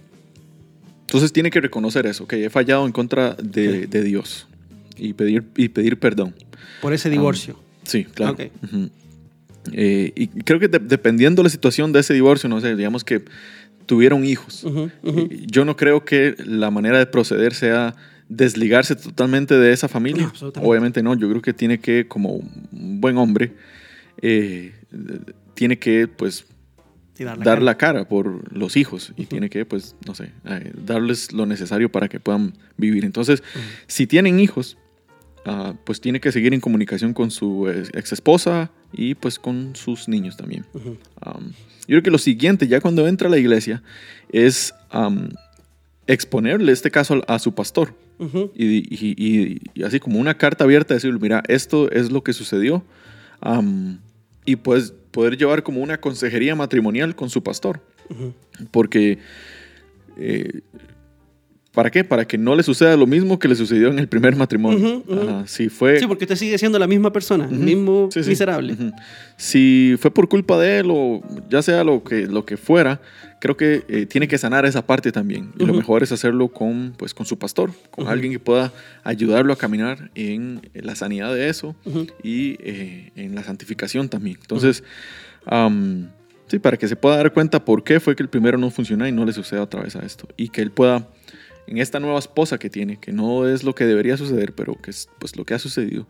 entonces tiene que reconocer eso, que he fallado en contra de, Sí. de Dios y pedir, y pedir perdón. Por ese divorcio. Sí, claro. Eh, y creo que de- dependiendo de la situación de ese divorcio, no sé, digamos que tuvieron hijos. Yo no creo que la manera de proceder sea desligarse totalmente de esa familia. No, absolutamente. Obviamente no, yo creo que tiene que, como un buen hombre, eh, tiene que, pues, Sí, dar la dar cara. la cara por los hijos y tiene que, pues, no sé, eh, darles lo necesario para que puedan vivir. Entonces, si tienen hijos, ah, pues tiene que seguir en comunicación con su ex esposa y pues con sus niños también. Ujú. Um, yo creo que lo siguiente, ya cuando entra a la iglesia, es um, exponerle este caso a, a su pastor. Y, y- y- y así como una carta abierta, decirle, mira, esto es lo que sucedió. um, y pues poder llevar como una consejería matrimonial con su pastor. Porque, eh, ¿para qué? Para que no le suceda lo mismo que le sucedió en el primer matrimonio. Ajá, si fue... Sí, porque usted sigue siendo la misma persona, el mismo Sí, sí. miserable. Si fue por culpa de él o ya sea lo que, lo que fuera, creo que eh, tiene que sanar esa parte también. Y lo mejor es hacerlo con, pues, con su pastor, con alguien que pueda ayudarlo a caminar en la sanidad de eso y eh, en la santificación también. Entonces, sí, para que se pueda dar cuenta por qué fue que el primero no funcionó y no le suceda otra vez a esto. Y que él pueda, en esta nueva esposa que tiene, que no es lo que debería suceder, pero que es pues lo que ha sucedido,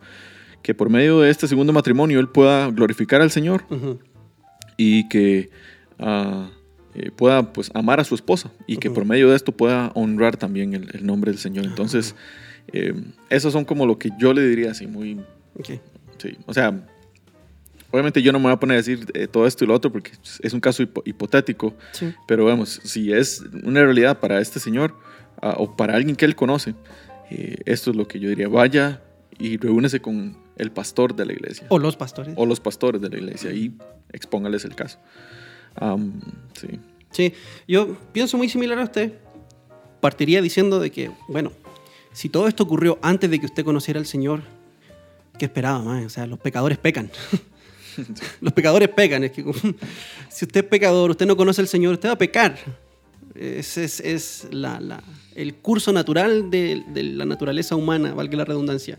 que por medio de este segundo matrimonio él pueda glorificar al Señor Ujú. y que ah, eh, pueda pues amar a su esposa y que Ujú. por medio de esto pueda honrar también el, el nombre del Señor. Entonces, eh, esos son como lo que yo le diría así, muy, Ok. Sí, o sea, obviamente yo no me voy a poner a decir eh, todo esto y lo otro porque es un caso hipo- hipotético, Sí. pero vamos, si es una realidad para este señor o para alguien que él conoce, eh, esto es lo que yo diría, vaya y reúnese con el pastor de la iglesia O los pastores. o los pastores de la iglesia y expóngales el caso. Sí, Sí, yo pienso muy similar a usted. Partiría diciendo de que, bueno, si todo esto ocurrió antes de que usted conociera al Señor, ¿qué esperaba más? O sea, los pecadores pecan. los pecadores pecan. Es que si usted es pecador, usted no conoce al Señor, usted va a pecar. Ese es, es la- la- el curso natural de, de la naturaleza humana, valga la redundancia.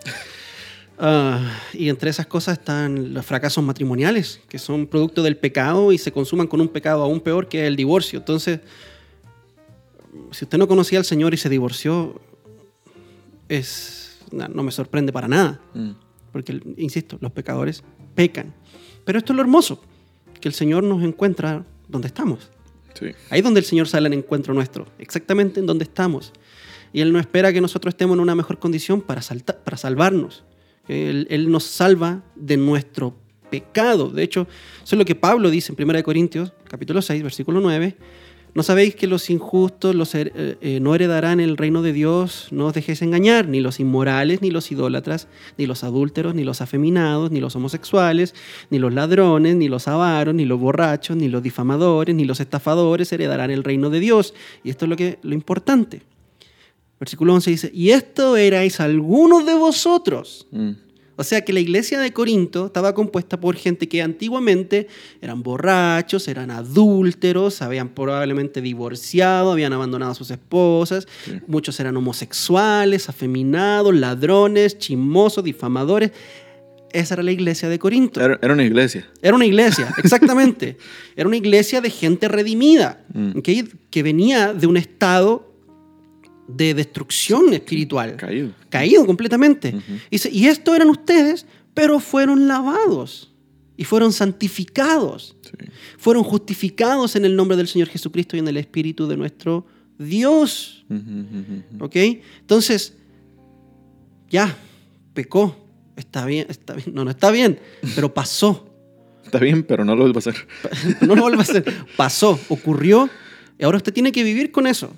Ah, y entre esas cosas están los fracasos matrimoniales, que son producto del pecado y se consuman con un pecado aún peor que el divorcio. Entonces, si usted no conocía al Señor y se divorció, es, no, no me sorprende para nada, Mm, porque, insisto, los pecadores pecan. Pero esto es lo hermoso, que el Señor nos encuentra donde estamos. Ahí es donde el Señor sale al encuentro nuestro, exactamente en donde estamos. Y Él no espera que nosotros estemos en una mejor condición para, para salvarnos. Él, Él nos salva de nuestro pecado. De hecho, eso es lo que Pablo dice en 1 Corintios, capítulo 6, versículo 9. ¿No sabéis que los injustos los eh, eh, no heredarán el reino de Dios? No os dejéis engañar, ni los inmorales, ni los idólatras, ni los adúlteros, ni los afeminados, ni los homosexuales, ni los ladrones, ni los avaros, ni los borrachos, ni los difamadores, ni los estafadores heredarán el reino de Dios. Y esto es lo, que, lo importante. Versículo 11 dice, y esto erais algunos de vosotros. mm, O sea que la iglesia de Corinto estaba compuesta por gente que antiguamente eran borrachos, eran adúlteros, habían probablemente divorciado, habían abandonado a sus esposas, Sí. muchos eran homosexuales, afeminados, ladrones, chismosos, difamadores. Esa era la iglesia de Corinto. Era, era una iglesia. Era una iglesia, exactamente. Era una iglesia de gente redimida, Mm. que venía de un estado de destrucción espiritual Caído. caído completamente. Y esto eran ustedes, pero fueron lavados y fueron santificados, Sí. fueron justificados en el nombre del Señor Jesucristo y en el Espíritu de nuestro Dios. Ujú. ¿Ok? Entonces, ya, pecó, está bien, está bien, no, no está bien, pero pasó. está bien, pero no lo vuelva a hacer. no lo vuelva a hacer. Pasó, ocurrió, y ahora usted tiene que vivir con eso.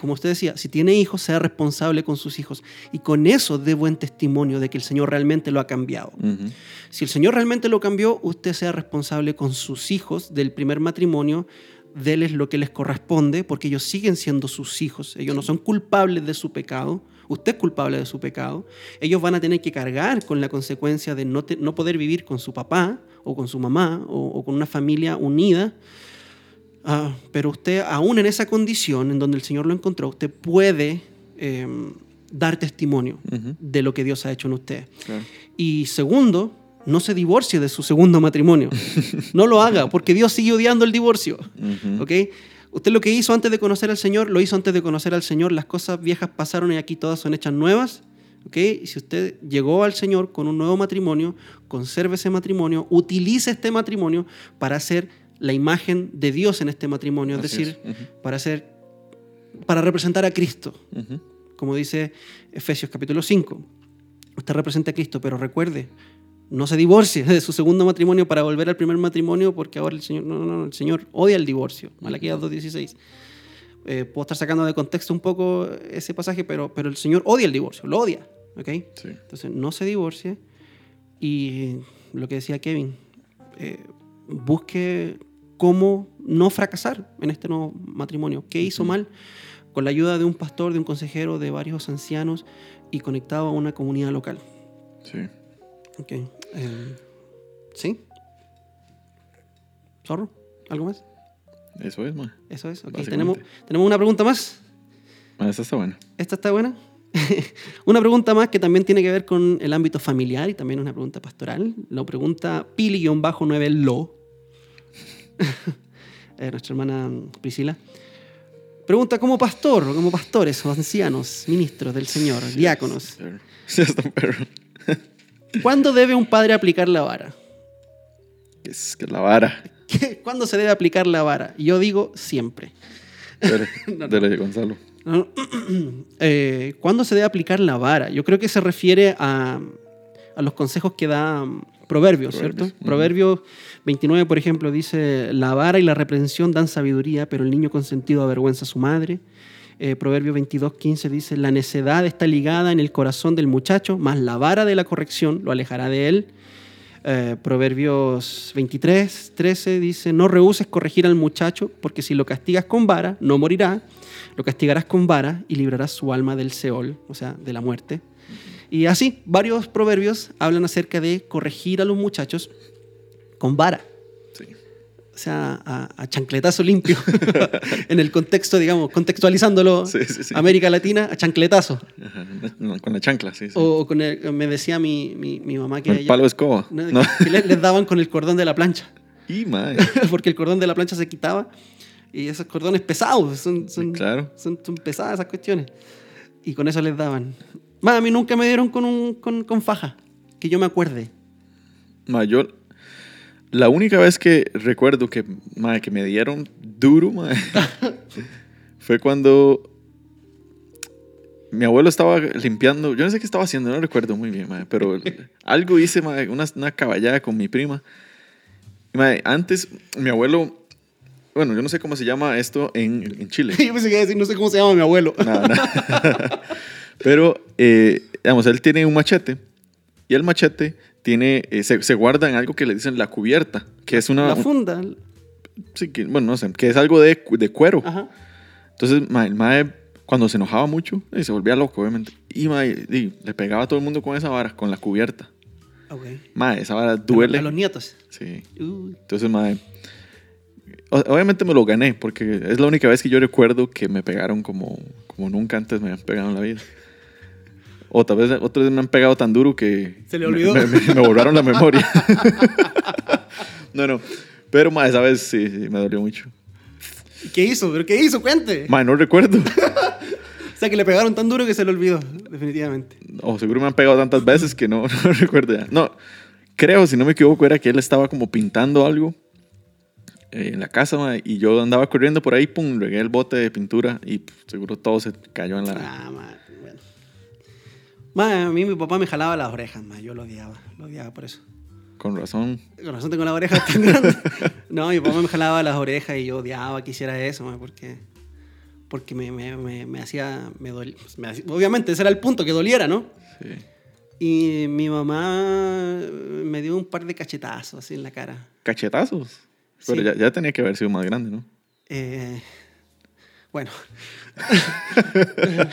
Como usted decía, si tiene hijos, sea responsable con sus hijos. Y con eso dé buen testimonio de que el Señor realmente lo ha cambiado. Si el Señor realmente lo cambió, usted sea responsable con sus hijos del primer matrimonio, déles lo que les corresponde, porque ellos siguen siendo sus hijos. Ellos no son culpables de su pecado. Usted es culpable de su pecado. Ellos van a tener que cargar con la consecuencia de no, te- no poder vivir con su papá o con su mamá o, o con una familia unida. Ah, pero usted, aún en esa condición en donde el Señor lo encontró, usted puede eh, dar testimonio de lo que Dios ha hecho en usted. Claro. Y segundo, no se divorcie de su segundo matrimonio. No lo haga, porque Dios sigue odiando el divorcio. ¿Ok? Usted lo que hizo antes de conocer al Señor, lo hizo antes de conocer al Señor. Las cosas viejas pasaron y aquí todas son hechas nuevas. ¿Ok? Y si usted llegó al Señor con un nuevo matrimonio, conserve ese matrimonio, utilice este matrimonio para hacer la imagen de Dios en este matrimonio, es Así decir, es. Para hacer, para representar a Cristo como dice Efesios capítulo 5. Usted representa a Cristo, pero recuerde, no se divorcie de su segundo matrimonio para volver al primer matrimonio, porque ahora el Señor, no, no, no, el Señor odia el divorcio. Malaquías 2.16. Eh, puedo estar sacando de contexto un poco ese pasaje, pero, pero el Señor odia el divorcio, lo odia. ¿ok? Sí. Entonces, no se divorcie. Y lo que decía Kevin, eh, busque cómo no fracasar en este nuevo matrimonio. ¿Qué hizo mal? Con la ayuda de un pastor, de un consejero, de varios ancianos y conectado a una comunidad local. Sí. Ok. eh, ¿Sí? ¿Zorro? ¿Algo más? Eso es, ma. Eso es. Ok, tenemos, tenemos una pregunta más. Ma, esa está buena. ¿Esta está buena? una pregunta más que también tiene que ver con el ámbito familiar y también una pregunta pastoral. Lo pregunta Pili-9 Lo. Eh, nuestra hermana Priscila. Pregunta como pastor, o como pastores o ancianos, ministros del Señor, diáconos. ¿Cuándo debe un padre aplicar la vara? Es que la vara. ¿Qué- ¿Cuándo se debe aplicar la vara? Yo digo siempre. Dele, No, no. dele, Gonzalo. ¿no? Eh, ¿Cuándo se debe aplicar la vara? Yo creo que se refiere a, a los consejos que da um, Proverbios, ¿cierto? Proverbios, ujú. Proverbios 29, por ejemplo, dice, la vara y la reprensión dan sabiduría, pero el niño consentido avergüenza a su madre. Eh, Proverbio 22, 15 dice, la necedad está ligada en el corazón del muchacho, más la vara de la corrección lo alejará de él. Eh, Proverbios 23, 13 dice, no rehuses corregir al muchacho, porque si lo castigas con vara, no morirá, lo castigarás con vara y librarás su alma del Seol, o sea, de la muerte. Y así, varios proverbios hablan acerca de corregir a los muchachos con vara, Sí. o sea, a, a chancletazo limpio, en el contexto, digamos, contextualizándolo, Sí, sí. América Latina, a chancletazo. Ajá, no, Con la chancla, sí. O, con el- me decía mi, mi, mi mamá que, Con el ella- palo de escoba. no, que le- les daban con el cordón de la plancha. Y, porque el cordón de la plancha se quitaba y esos cordones pesados, son, son, Claro. son, son pesadas esas cuestiones. Y con eso les daban. Más, a mí nunca me dieron con, un, con, con faja, que yo me acuerde. Ma, yo, la única vez que recuerdo que, ma, que me dieron duro, ma, fue cuando mi abuelo estaba limpiando, yo no sé qué estaba haciendo, no recuerdo muy bien, ma, pero algo hice, ma, una, una caballada con mi prima. Ma, antes, mi abuelo, bueno, yo no sé cómo se llama esto en, en Chile. yo pensé que decir, no sé cómo se llama mi abuelo. Nada, nada. Pero, eh, digamos, él tiene un machete y el machete tiene, eh, se, se guarda en algo que le dicen la cubierta, que es una... La funda. sí, que- bueno, no sé, que es algo de, de cuero. Ajá. Entonces, ma, el mae, cuando se enojaba mucho, eh, se volvía loco, obviamente. Y, ma, y le pegaba a todo el mundo con esa vara, con la cubierta. Ok. Ma, esa vara duele. A los nietos. Sí. Uy. Entonces, ma, o- obviamente me lo gané, porque es la única vez que yo recuerdo que me pegaron como, como nunca antes me habían pegado en la vida. O tal vez veces me han pegado tan duro que... Se le olvidó. Me, me- me borraron la memoria. no, no. Pero, ma, esa vez sí, sí, me dolió mucho. ¿Qué hizo? ¿Pero qué hizo? Cuente. Ma, no recuerdo. O sea, que le pegaron tan duro que se le olvidó, definitivamente. O seguro me han pegado tantas veces que no, no recuerdo ya. No, creo, si no me equivoco, era que él estaba como pintando algo eh, en la casa ma, y yo andaba corriendo por ahí, pum, regué el bote de pintura y pff, seguro todo se cayó en la... Ah, a mí mi papá me jalaba las orejas. Yo lo odiaba. Lo odiaba por eso. Con razón. Con razón tengo las orejas tan grandes. No, mi papá me jalaba las orejas y yo odiaba que hiciera eso, porque, porque me, me, me, me hacía, me dol- me Obviamente, ese era el punto, que doliera, ¿no? Sí. Y mi mamá me dio un par de cachetazos así en la cara. Cachetazos. Pero Sí. ya, ya tenía que haber sido más grande, ¿no? Eh, bueno,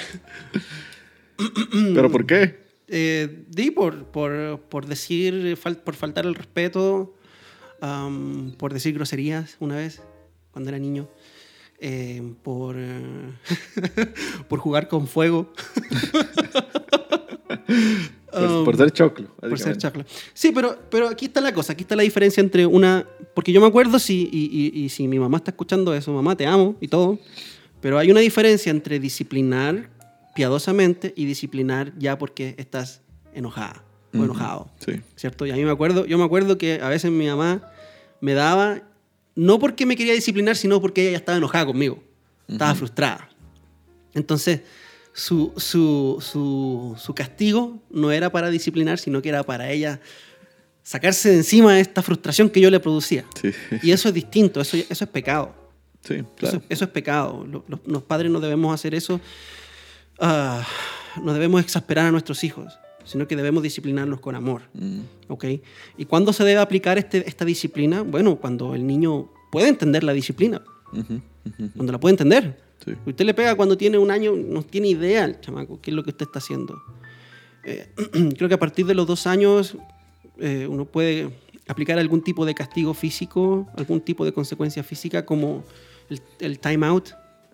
¿Pero por qué? eh, di por, por, por decir, fal- por faltar el respeto, am, por decir groserías una vez, cuando era niño, eh, por, por jugar con fuego. Por, Um, por ser choclo. Por ser chacla. Sí, pero, pero aquí está la cosa, aquí está la diferencia entre una... Porque yo me acuerdo si, y, y- y si mi mamá está escuchando eso, mamá, te amo y todo, pero hay una diferencia entre disciplinar piadosamente y disciplinar ya porque estás enojada o enojado, Sí. ¿cierto? Y a mí me acuerdo, yo me acuerdo que a veces mi mamá me daba, no porque me quería disciplinar, sino porque ella ya estaba enojada conmigo, estaba frustrada. Entonces, su, su, su, su castigo no era para disciplinar, sino que era para ella sacarse de encima esta frustración que yo le producía. Sí. Y eso es distinto, eso, eso es pecado. Sí, Eso, claro. eso es pecado. Lo- Los, los padres no debemos hacer eso. Ah, no debemos exasperar a nuestros hijos, sino que debemos disciplinarlos con amor. Mm, ¿ok? ¿Y cuándo se debe aplicar este, esta disciplina? Bueno, cuando el niño puede entender la disciplina, cuando la puede entender. Sí. Usted le pega cuando tiene un año, no tiene idea el chamaco qué es lo que usted está haciendo. Eh, creo que a partir de los dos años eh, uno puede aplicar algún tipo de castigo físico, algún tipo de consecuencia física como el, el time out.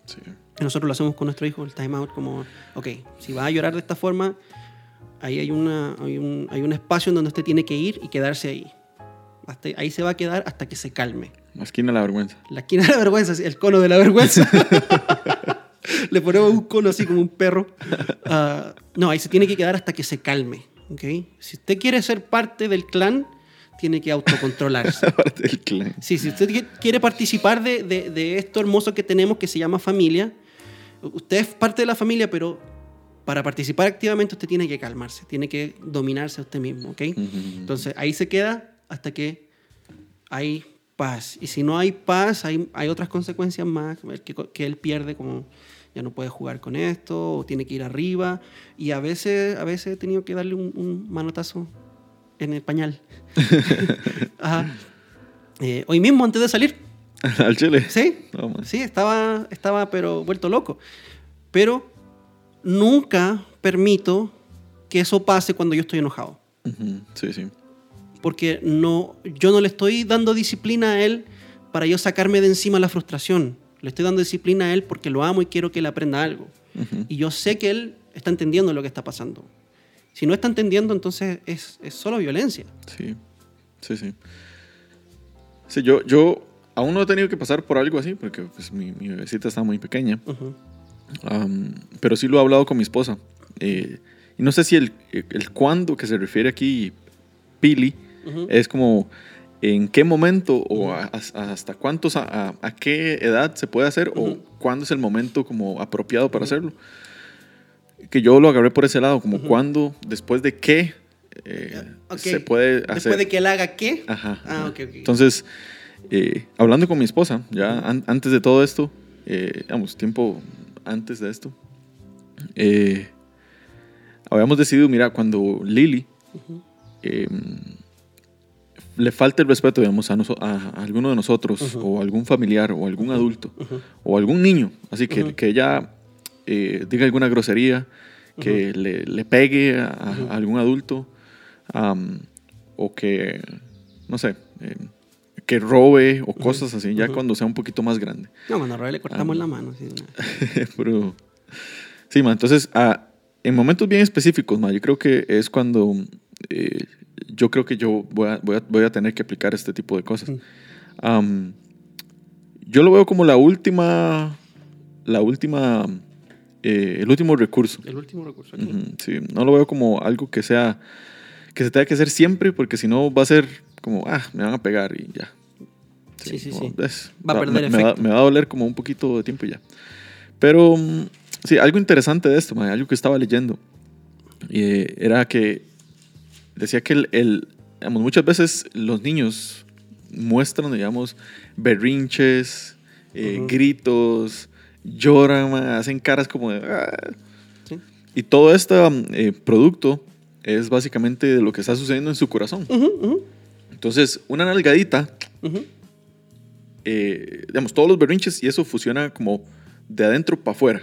Sí. Nosotros lo hacemos con nuestro hijo, el time out, como, ok, si va a llorar de esta forma, ahí hay, una, hay, un, hay un espacio en donde usted tiene que ir y quedarse ahí. Hasta, ahí se va a quedar hasta que se calme. La esquina de la vergüenza. La esquina de la vergüenza, el cono de la vergüenza. Le ponemos un cono así como un perro. Ah, no, ahí se tiene que quedar hasta que se calme. ¿ok? Si usted quiere ser parte del clan, tiene que autocontrolarse. Aparte del clan. Sí, si usted qui- quiere participar de, de- de esto hermoso que tenemos que se llama familia, usted es parte de la familia, pero para participar activamente usted tiene que calmarse, tiene que dominarse a usted mismo. ¿ok? Entonces ahí se queda hasta que hay paz. Y si no hay paz, hay, hay otras consecuencias más que, que él pierde, como ya no puede jugar con esto, o tiene que ir arriba. Y a veces, a veces he tenido que darle un, un manotazo en el pañal. Ajá. Eh, hoy mismo, antes de salir, Al chile. sí, sí, estaba, estaba pero vuelto loco. Pero nunca permito que eso pase cuando yo estoy enojado Sí, sí. porque no, yo no le estoy dando disciplina a él para yo sacarme de encima la frustración. Le estoy dando disciplina a él porque lo amo y quiero que él aprenda algo. Y yo sé que él está entendiendo lo que está pasando. Si no está entendiendo, entonces es, es solo violencia. Sí, sí, sí. Sí, yo, yo aún no he tenido que pasar por algo así, porque pues, mi, mi bebecita está muy pequeña. Ujú. Am, pero sí lo he hablado con mi esposa. Eh, y no sé si el, el cuándo que se refiere aquí, Pili, Ujú. es como en qué momento o a- a- hasta cuántos, a, a- qué edad se puede hacer o cuándo es el momento como apropiado para hacerlo. Que yo lo agarré por ese lado, como cuándo, después de qué eh, Ok. se puede hacer. Después de que él haga qué. Ajá. Ah, ajá. ok, ok. Entonces, eh, hablando con mi esposa, ya an- antes de todo esto, eh, digamos, tiempo antes de esto, eh, habíamos decidido, mira, cuando Lily eh, le falta el respeto, digamos, a, a, alguno de nosotros, Ujú. o algún familiar, o algún adulto, o algún niño, así que, que ella eh, diga alguna grosería, que le, le pegue a, algún adulto, o que, no sé, eh, que robe o cosas así, ya Ujú. cuando sea un poquito más grande. No, cuando Roy le cortamos Ah. la mano. sí, Pero, sí, ma, entonces, ah, en momentos bien específicos, ma, yo creo que es cuando eh, yo creo que yo voy a, voy, a, voy a tener que aplicar este tipo de cosas. Ujú. Am, yo lo veo como la última, la última, eh, el último recurso. El último recurso aquí. Sí, no lo veo como algo que sea, que se tenga que hacer siempre, porque si no va a ser como, ah, me van a pegar y ya. Sí, sí, sí. es- Va a perder me, me va, efecto. me va a doler como un poquito de tiempo y ya. Pero mm, sí, algo interesante de esto, algo que estaba leyendo, eh, era que decía que el, el- digamos, muchas veces los niños muestran, digamos, berrinches, eh, Ujú. gritos, lloran, ma, hacen caras como de... "Ah". Sí. Y todo este um, eh, producto es básicamente de lo que está sucediendo en su corazón. Ujú, ujú, Entonces, una nalgadita, ujú. Eh, digamos, todos los berrinches y eso funciona como de adentro para afuera.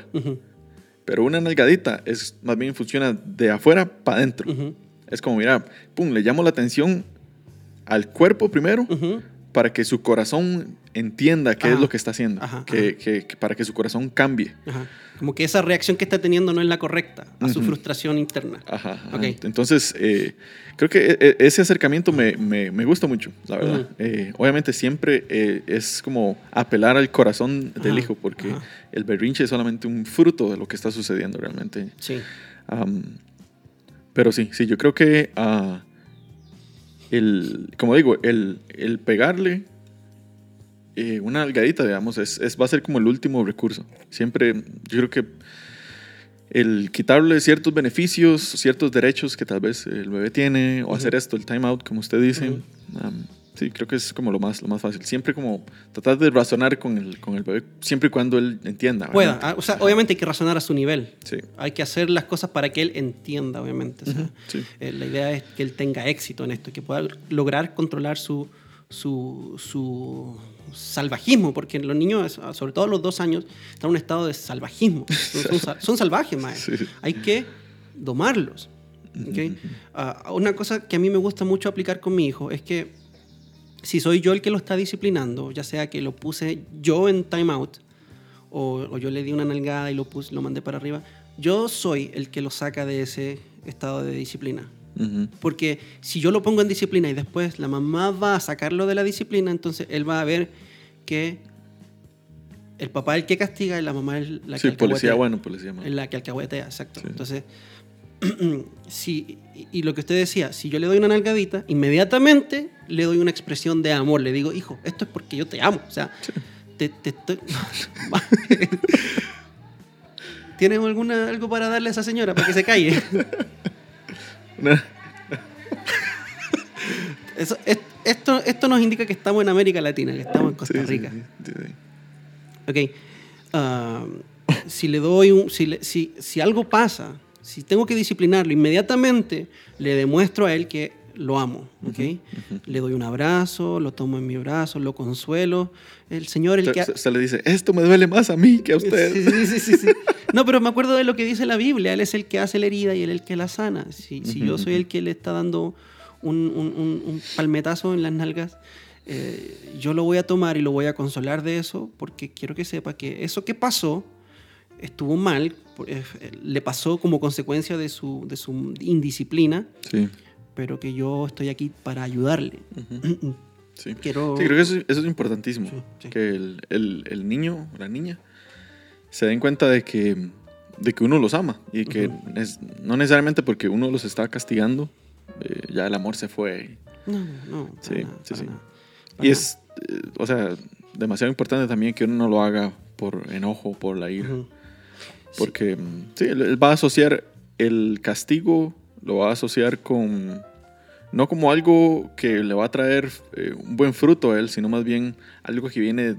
Pero una nalgadita es más bien funciona de afuera para adentro. Es como, mira, pum, le llamo la atención al cuerpo primero para que su corazón entienda qué es lo que está haciendo. Ajá, que, ajá. que- que para que su corazón cambie. Como que esa reacción que está teniendo no es la correcta a su Ujú. frustración interna. Ajá, ajá. Ok. Entonces, eh, creo que e- e- ese acercamiento me, me- me gusta mucho, la verdad. Ujú. Eh, obviamente siempre eh, es como apelar al corazón del Ajá, hijo, porque el berrinche es solamente un fruto de lo que está sucediendo realmente. Sí. Am, pero sí, sí, yo creo que ah, el, como digo, el, el pegarle eh, una algadita, digamos, es, es- va a ser como el último recurso. Siempre, yo creo que el quitarle ciertos beneficios, ciertos derechos que tal vez el bebé tiene, o Ujú. hacer esto, el timeout, como usted dice, sí, creo que es como lo más, lo más fácil. Siempre como tratar de razonar con el, con el bebé, siempre y cuando él entienda. Pueda. obviamente. Ah, O sea, obviamente hay que razonar a su nivel. Sí. Hay que hacer las cosas para que él entienda, obviamente. O sea, sí. eh, la idea es que él tenga éxito en esto, que pueda lograr controlar su, su, su salvajismo, porque los niños, sobre todo a los dos años, están en un estado de salvajismo. Son, son sal- son salvajes, más. Sí. Hay que domarlos. Ah, una cosa que a mí me gusta mucho aplicar con mi hijo es que si soy yo el que lo está disciplinando, ya sea que lo puse yo en timeout o, o yo le di una nalgada y lo, puse, lo mandé para arriba, yo soy el que lo saca de ese estado de disciplina. Porque si yo lo pongo en disciplina y después la mamá va a sacarlo de la disciplina, entonces él va a ver que el papá es el que castiga y la mamá es la Sí, que policía bueno, policía malo. Es la que alcahuetea, exacto. Sí. Entonces, sí, y, lo que usted decía, si yo le doy una nalgadita, inmediatamente le doy una expresión de amor. Le digo, hijo, esto es porque yo te amo. O sea, te, te estoy... ¿Tienes alguna, algo para darle a esa señora para que se calle? Eso, es- esto, esto nos indica que estamos en América Latina, que estamos en Costa Rica. sí, sí, sí. Ok. ah, si le doy un. Si, le- si, si algo pasa, si tengo que disciplinarlo, inmediatamente le demuestro a él que lo amo. ¿ok? Le doy un abrazo, lo tomo en mi brazo, lo consuelo. El Señor, el Se, que. ha- se- se le dice, esto me duele más a mí que a usted. Sí, sí, sí, sí, sí. No, pero me acuerdo de lo que dice la Biblia. Él es el que hace la herida y él es el que la sana. Si, si yo soy el que le está dando un, un- un- un palmetazo en las nalgas, eh, yo lo voy a tomar y lo voy a consolar de eso porque quiero que sepa que eso que pasó estuvo mal, eh, le pasó como consecuencia de su, de su indisciplina, Sí, pero que yo estoy aquí para ayudarle. sí. Quiero... Sí, creo que eso, eso es importantísimo. Sí, sí. Que el, el- el niño o la niña se den cuenta de que, de que uno los ama y que Ujú. es- no necesariamente porque uno los está castigando, eh, ya el amor se fue. No, no. Sí, nada, sí, sí. nada, Y es, eh, o sea, demasiado importante también que uno no lo haga por enojo, por la ira. Ujú. Porque mm, sí, él, él va a asociar el castigo, lo va a asociar con, no como algo que le va a traer eh, un buen fruto a él, sino más bien algo que viene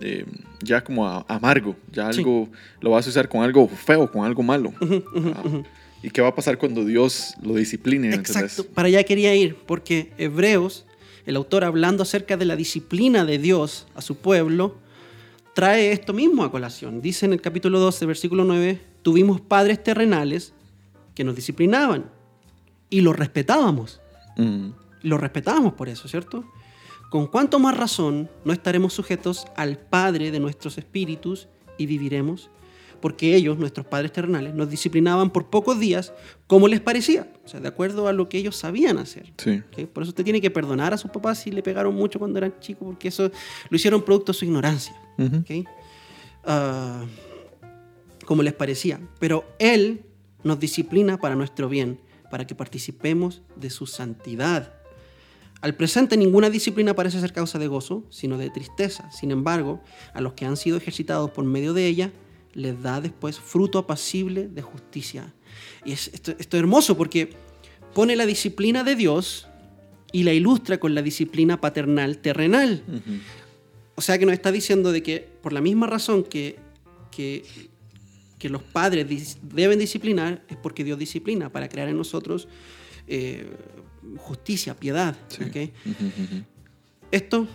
eh, ya como a- amargo, ya Sí. algo, lo va a asociar con algo feo, con algo malo. ¿Y qué va a pasar cuando Dios lo discipline? ¿me Exacto, entendés? para allá quería ir, porque Hebreos, el autor hablando acerca de la disciplina de Dios a su pueblo, trae esto mismo a colación. Dice en el capítulo 12, versículo 9, tuvimos padres terrenales que nos disciplinaban y los respetábamos. Mm, Los respetábamos por eso, ¿cierto? Con cuánto más razón no estaremos sujetos al Padre de nuestros espíritus y viviremos, porque ellos, nuestros padres terrenales, nos disciplinaban por pocos días como les parecía, o sea, de acuerdo a lo que ellos sabían hacer. sí. ¿ok? Por eso usted tiene que perdonar a sus papás si le pegaron mucho cuando eran chicos, porque eso lo hicieron producto de su ignorancia. Ah, como les parecía. Pero Él nos disciplina para nuestro bien, para que participemos de su santidad. Al presente ninguna disciplina parece ser causa de gozo, sino de tristeza. Sin embargo, a los que han sido ejercitados por medio de ella, les da después fruto apacible de justicia. Y es, esto, esto es hermoso porque pone la disciplina de Dios y la ilustra con la disciplina paternal terrenal. O sea que nos está diciendo de que por la misma razón que, que, que los padres dis- deben disciplinar, es porque Dios disciplina para crear en nosotros eh, justicia, piedad. Esto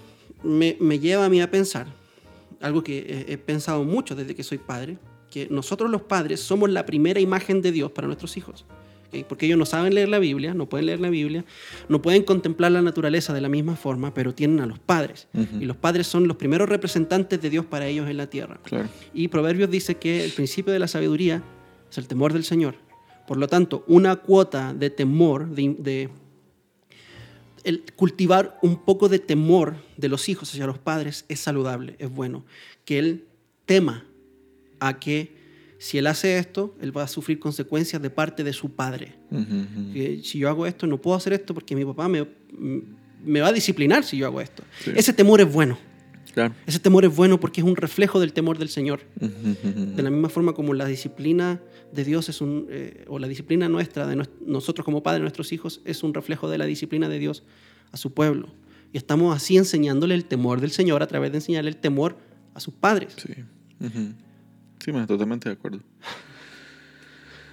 me, me lleva a mí a pensar, algo que he, he pensado mucho desde que soy padre, que nosotros los padres somos la primera imagen de Dios para nuestros hijos. ¿Ok? Porque ellos no saben leer la Biblia, no pueden leer la Biblia, no pueden contemplar la naturaleza de la misma forma, pero tienen a los padres. Ujú. Y los padres son los primeros representantes de Dios para ellos en la tierra. Claro. Y Proverbios dice que el principio de la sabiduría es el temor del Señor. Por lo tanto, una cuota de temor, de, de- el cultivar un poco de temor de los hijos hacia los padres es saludable, es bueno. Que él tema a que si él hace esto, él va a sufrir consecuencias de parte de su padre. Si yo hago esto, no puedo hacer esto porque mi papá me, me va a disciplinar si yo hago esto. Sí. Ese temor es bueno. Claro. Ese temor es bueno porque es un reflejo del temor del Señor. De la misma forma como la disciplina de Dios es un, eh, o la disciplina nuestra, de nosotros como padres, nuestros hijos, es un reflejo de la disciplina de Dios a su pueblo. Y estamos así enseñándole el temor del Señor a través de enseñarle el temor a sus padres. Sí. Sí, ma, totalmente de acuerdo.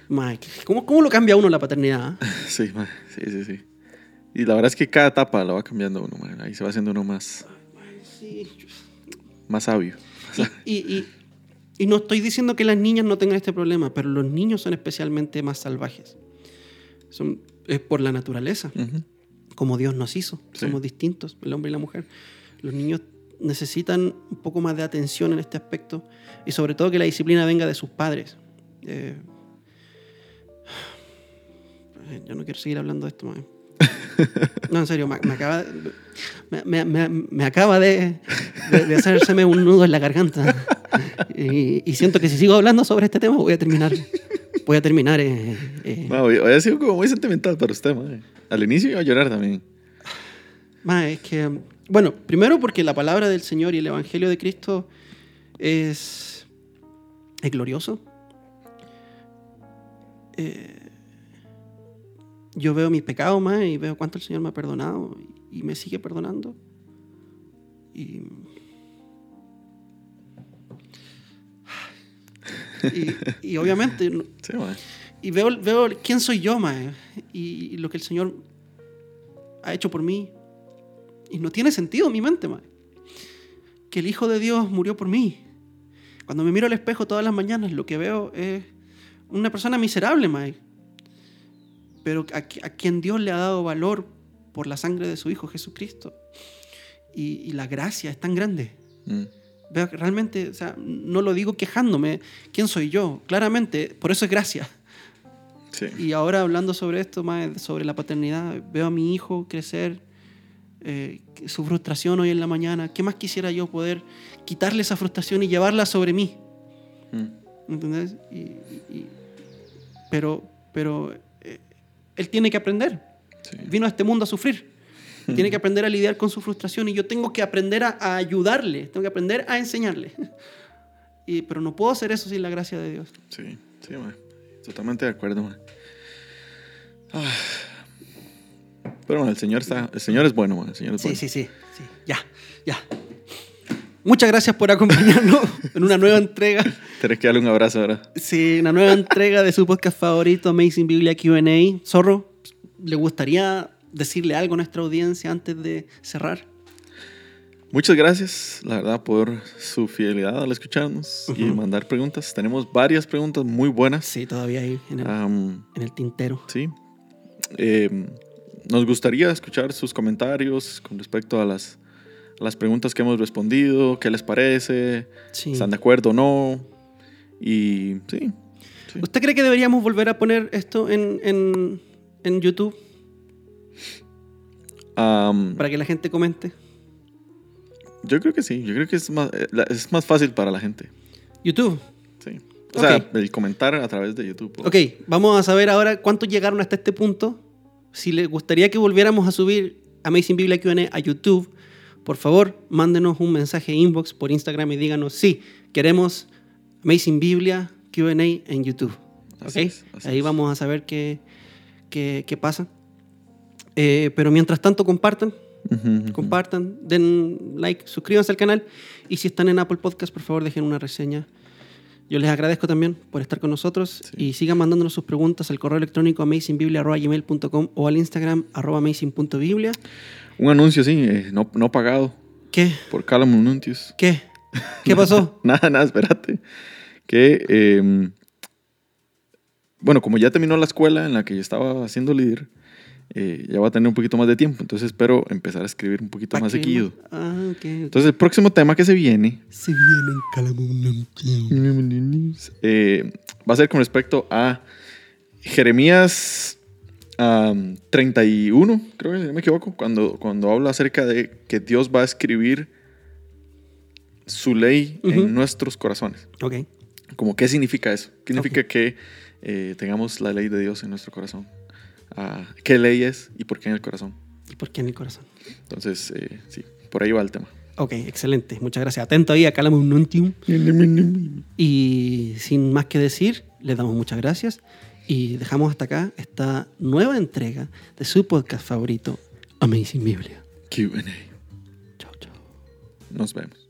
Mike, ¿cómo, ¿cómo lo cambia uno la paternidad? ah? Sí, sí, sí, sí. Y la verdad es que cada etapa la va cambiando uno, ma. Ahí se va haciendo uno más, Sí. más sabio. Y, y- y no estoy diciendo que las niñas no tengan este problema, pero los niños son especialmente más salvajes. Son, es por la naturaleza. Como Dios nos hizo. Sí. Somos distintos, el hombre y la mujer. Los niños necesitan un poco más de atención en este aspecto y sobre todo que la disciplina venga de sus padres. Eh, yo no quiero seguir hablando de esto más. No, en serio, me, me acaba, me, me- me- acaba de, de, de hacérseme un nudo en la garganta. Y, y siento que si sigo hablando sobre este tema voy a terminar. Voy a terminar. eh, eh, hoy, hoy ha sido como muy sentimental para usted. Al inicio iba a llorar también. Ma, es que, bueno, primero porque la palabra del Señor y el Evangelio de Cristo es, es glorioso. Eh, yo veo mis pecados más y veo cuánto el Señor me ha perdonado y, y me sigue perdonando. Y, y, y obviamente Sí, y veo, veo quién soy yo, y, y lo que el Señor ha hecho por mí. Y no tiene sentido en mi mente, mae. Que el Hijo de Dios murió por mí. Cuando me miro al espejo todas las mañanas, lo que veo es una persona miserable, mae. Pero a, a quien Dios le ha dado valor por la sangre de su Hijo Jesucristo. Y, y la gracia es tan grande. Mm. Veo que realmente, o sea, no lo digo quejándome. ¿Quién soy yo? Claramente, por eso es gracia. Sí. Y ahora hablando sobre esto, más sobre la paternidad, veo a mi hijo crecer, eh, su frustración hoy en la mañana. ¿Qué más quisiera yo poder quitarle esa frustración y llevarla sobre mí? Mm. ¿Entendés? Y- y- y- pero pero eh, él tiene que aprender. Sí. Vino a este mundo a sufrir. Tiene que aprender a lidiar con su frustración y yo tengo que aprender a, a ayudarle, tengo que aprender a enseñarle. Y, pero no puedo hacer eso sin la gracia de Dios. Sí, sí, ma. Totalmente de acuerdo, ma. Ah. Pero bueno, el Señor está, el Señor es bueno. El Señor es Sí, bueno. sí, sí, sí. Ya, ya. Muchas gracias por acompañarnos en una nueva entrega. Tienes que darle un abrazo ahora. Sí, una nueva entrega de su podcast favorito, Amazing Biblia QA. Zorro, ¿le gustaría decirle algo a nuestra audiencia antes de cerrar? Muchas gracias, la verdad, por su fidelidad al escucharnos y Ujú. mandar preguntas. Tenemos varias preguntas muy buenas. Sí, todavía ahí en el, en el tintero. sí. Eh, nos gustaría escuchar sus comentarios con respecto a las, a las preguntas que hemos respondido, qué les parece, Sí. están de acuerdo o no. Y sí, sí. ¿Usted cree que deberíamos volver a poner esto en, en, en YouTube Am, para que la gente comente? yo creo que sí, yo creo que es más, eh, es más fácil para la gente. YouTube. Sí. O sea, el comentar a través de YouTube. Ok, vamos a saber ahora cuántos llegaron hasta este punto. Si les gustaría que volviéramos a subir Amazing Biblia QA a YouTube, por favor, mándenos un mensaje inbox por Instagram y díganos, sí, queremos Amazing Biblia QA en YouTube. Así ¿Ok? es, así Ahí es. vamos a saber qué, qué, qué pasa. Eh, pero mientras tanto, compartan, compartan, den like, suscríbanse al canal y si están en Apple Podcast, por favor dejen una reseña. Yo les agradezco también por estar con nosotros Sí. y sigan mandándonos sus preguntas al correo electrónico amazingbiblia.gmail.com o al Instagram arroba amazing.biblia. Un anuncio, sí, eh, no, no pagado ¿Qué? por Callum Nuntius. ¿Qué? ¿Qué pasó? Nada, nada, espérate. Que, eh, bueno, como ya terminó la escuela en la que yo estaba haciendo líder, eh, ya va a tener un poquito más de tiempo. Entonces espero empezar a escribir un poquito ¿Pa' más qué? seguido. Ah, ok. Entonces el próximo tema que se viene Se vienen eh, va a ser con respecto a Jeremías am, 31, creo que si no me equivoco, cuando, cuando habla acerca de que Dios va a escribir su ley en nuestros corazones. Ok. Como, ¿Qué significa eso? ¿Qué significa que eh, tengamos la ley de Dios en nuestro corazón? Ah, ¿Qué ley es y por qué en el corazón? ¿Y por qué en el corazón? Entonces, eh, sí, por ahí va el tema. Ok, excelente. Muchas gracias. Atento ahí a Calamum Nuntium. Y sin más que decir, les damos muchas gracias y dejamos hasta acá esta nueva entrega de su podcast favorito, Amazing Biblia. QA. Chao, chao. Nos vemos.